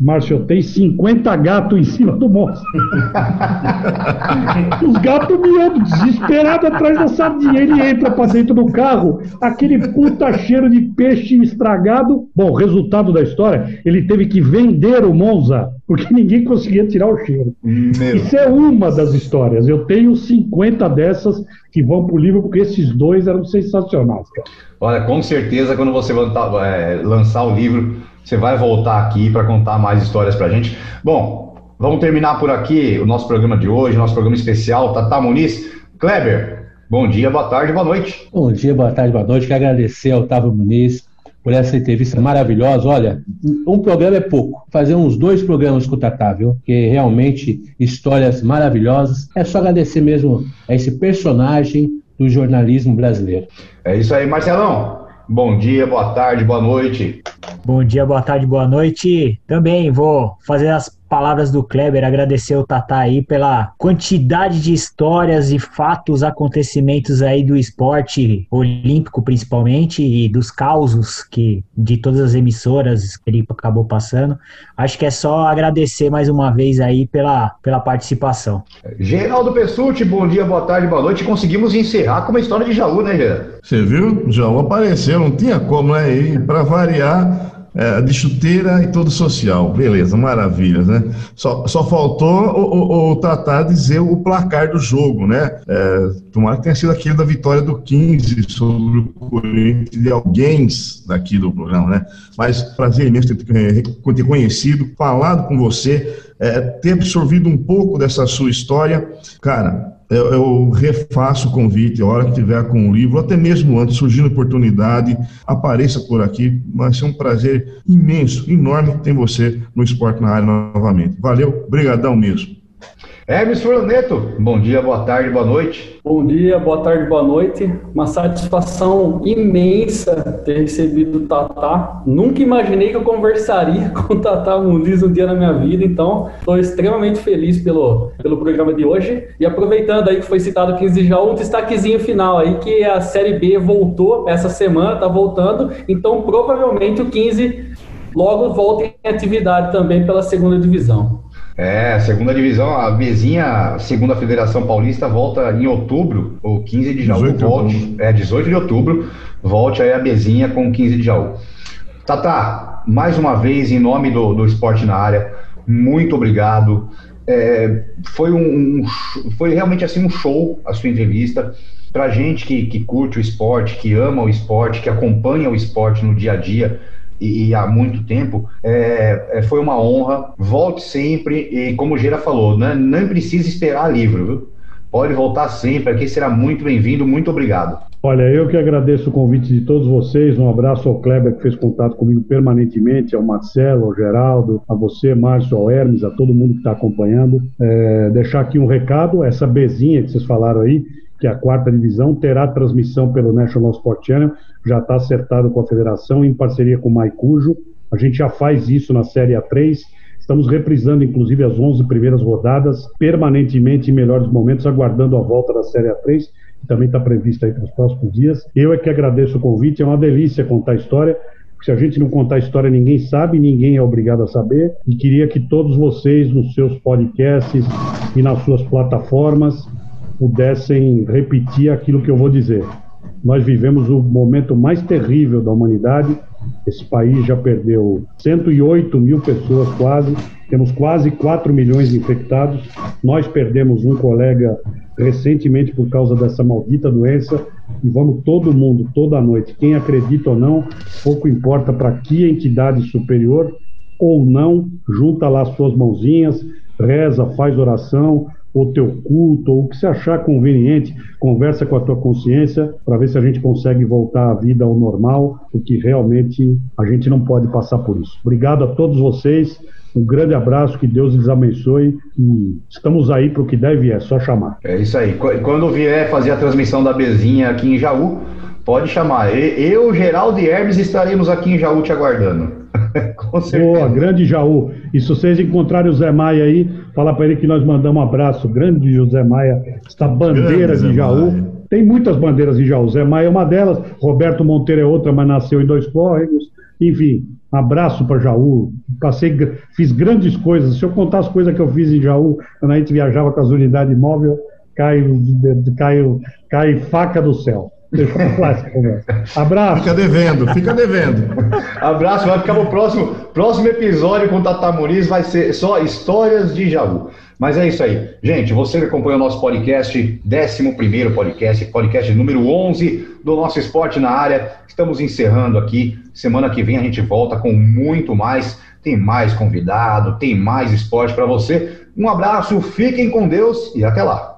Márcio, tem 50 gatos em cima do monstro. Os gatos miando, desesperados atrás da sardinha. Ele entra para dentro do carro, aquele puta cheiro de peixe estragado. Bom, resultado da história, ele teve que vender o Monza, porque ninguém conseguia tirar o cheiro. Meu. Isso é uma das histórias. Eu tenho 50 dessas que vão para o livro, porque esses dois eram sensacionais, cara. Olha, com certeza, quando você é, lançar o livro você vai voltar aqui para contar mais histórias para a gente. Bom, vamos terminar por aqui o nosso programa de hoje, nosso programa especial. Tata Muniz, Kleber, Bom dia, boa tarde, boa noite. Bom dia, boa tarde, boa noite. Quero agradecer ao Otávio Muniz por essa entrevista maravilhosa. Olha, um programa é pouco. Fazer uns dois programas com o Tatá, viu? Que realmente histórias maravilhosas. É só agradecer mesmo a esse personagem do jornalismo brasileiro. É isso aí, Marcelão. Bom dia, boa tarde, boa noite. Bom dia, boa tarde, boa noite. Também vou fazer as palavras do Kleber, agradecer o Tatá aí pela quantidade de histórias e fatos, acontecimentos aí do esporte olímpico principalmente e dos causos que de todas as emissoras que ele acabou passando. Acho que é só agradecer mais uma vez aí pela, pela participação. Geraldo Pessuti, bom dia, boa tarde, boa noite. Conseguimos encerrar com uma história de Jaú, né, Geraldo? Você viu? Jaú apareceu, não tinha como, né? E para variar, é, de chuteira e todo social. Beleza, maravilha, né? Só, só faltou o, o, o Tatá dizer o placar do jogo, né? É, tomara que tenha sido aquele da vitória do 15 sobre o Corinthians de alguém daqui do programa, né? Mas prazer imenso ter, ter conhecido, falado com você, é, ter absorvido um pouco dessa sua história. Cara, eu, eu, refaço o convite, a hora que tiver com o livro, até mesmo antes, surgindo oportunidade, apareça por aqui. Vai ser um prazer imenso, enorme ter você no Esporte na Área novamente. Valeu, brigadão mesmo. Hermes Furlaneto, bom dia, boa tarde, boa noite. Bom dia, boa tarde, boa noite. Uma satisfação imensa ter recebido o Tatá. Nunca imaginei que eu conversaria com o Tatá Muniz um dia na minha vida, então estou extremamente feliz pelo, pelo programa de hoje. E aproveitando aí que foi citado 15 já, um destaquezinho final aí, que a Série B voltou essa semana, está voltando, então provavelmente o 15 logo volta em atividade também pela segunda divisão. É, segunda divisão, a Bezinha, segunda Federação Paulista, volta em outubro, ou 15 de Jaú, volte. É, 18 de outubro, volte aí a Bezinha com 15 de Jaú. Tata, mais uma vez, em nome do, do Esporte na Área, muito obrigado. É, foi, um, um, foi realmente assim um show a sua entrevista. Pra gente que, que curte o esporte, que ama o esporte, que acompanha o esporte no dia a dia, e, e há muito tempo, é, é, foi uma honra. Volte sempre e, como o Gera falou, né, não precisa esperar livro, viu? Pode voltar sempre, aqui será muito bem-vindo, muito obrigado. Olha, eu que agradeço o convite de todos vocês, um abraço ao Kleber que fez contato comigo permanentemente, ao Marcelo, ao Geraldo, a você, Márcio, ao Hermes, a todo mundo que está acompanhando. É, deixar aqui um recado, essa bezinha que vocês falaram aí, que é a quarta divisão, terá transmissão pelo National Sport Channel, já está acertado com a federação, em parceria com o Maicujo. A gente já faz isso na Série A3. Estamos reprisando, inclusive, as 11 primeiras rodadas, permanentemente em melhores momentos, aguardando a volta da Série A3, que também está prevista aí para os próximos dias. Eu é que agradeço o convite, é uma delícia contar a história. Se a gente não contar a história, ninguém sabe, ninguém é obrigado a saber. E queria que todos vocês, nos seus podcasts e nas suas plataformas, pudessem repetir aquilo que eu vou dizer. Nós vivemos o momento mais terrível da humanidade. Esse país já perdeu 108 mil pessoas, quase. Temos quase 4 milhões de infectados. Nós perdemos um colega recentemente por causa dessa maldita doença. E vamos todo mundo, toda noite, quem acredita ou não, pouco importa para que entidade superior ou não, junta lá as suas mãozinhas, reza, faz oração, o teu culto, ou o que você achar conveniente, conversa com a tua consciência para ver se a gente consegue voltar à vida ao normal, porque realmente a gente não pode passar por isso. Obrigado a todos vocês. Um grande abraço, que Deus lhes abençoe e estamos aí para o que deve é, só chamar. É isso aí. Quando vier fazer a transmissão da Bezinha aqui em Jaú, pode chamar. Eu, Geraldo e Hermes estaremos aqui em Jaú te aguardando. Com certeza. Boa, grande Jaú. E se vocês encontrarem o Zé Maia aí, fala para ele que nós mandamos um abraço grande José Maia, esta bandeira grande de Jaú. Tem muitas bandeiras de Jaú. Zé Maia é uma delas, Roberto Monteiro é outra, mas nasceu em dois córregos. Enfim, abraço para Jaú. Passei, fiz grandes coisas. Se eu contar as coisas que eu fiz em Jaú, quando a gente viajava com as unidades móveis, cai, cai, cai faca do céu. Abraço. Fica devendo, fica devendo. Abraço, vai ficar no próximo, próximo episódio com o Tata Muniz, vai ser só histórias de Jaú. Mas é isso aí. Gente, você que acompanha o nosso podcast, 11 podcast, podcast número 11 do nosso esporte na área. Estamos encerrando aqui. Semana que vem a gente volta com muito mais. Tem mais convidado, tem mais esporte para você. Um abraço, fiquem com Deus e até lá.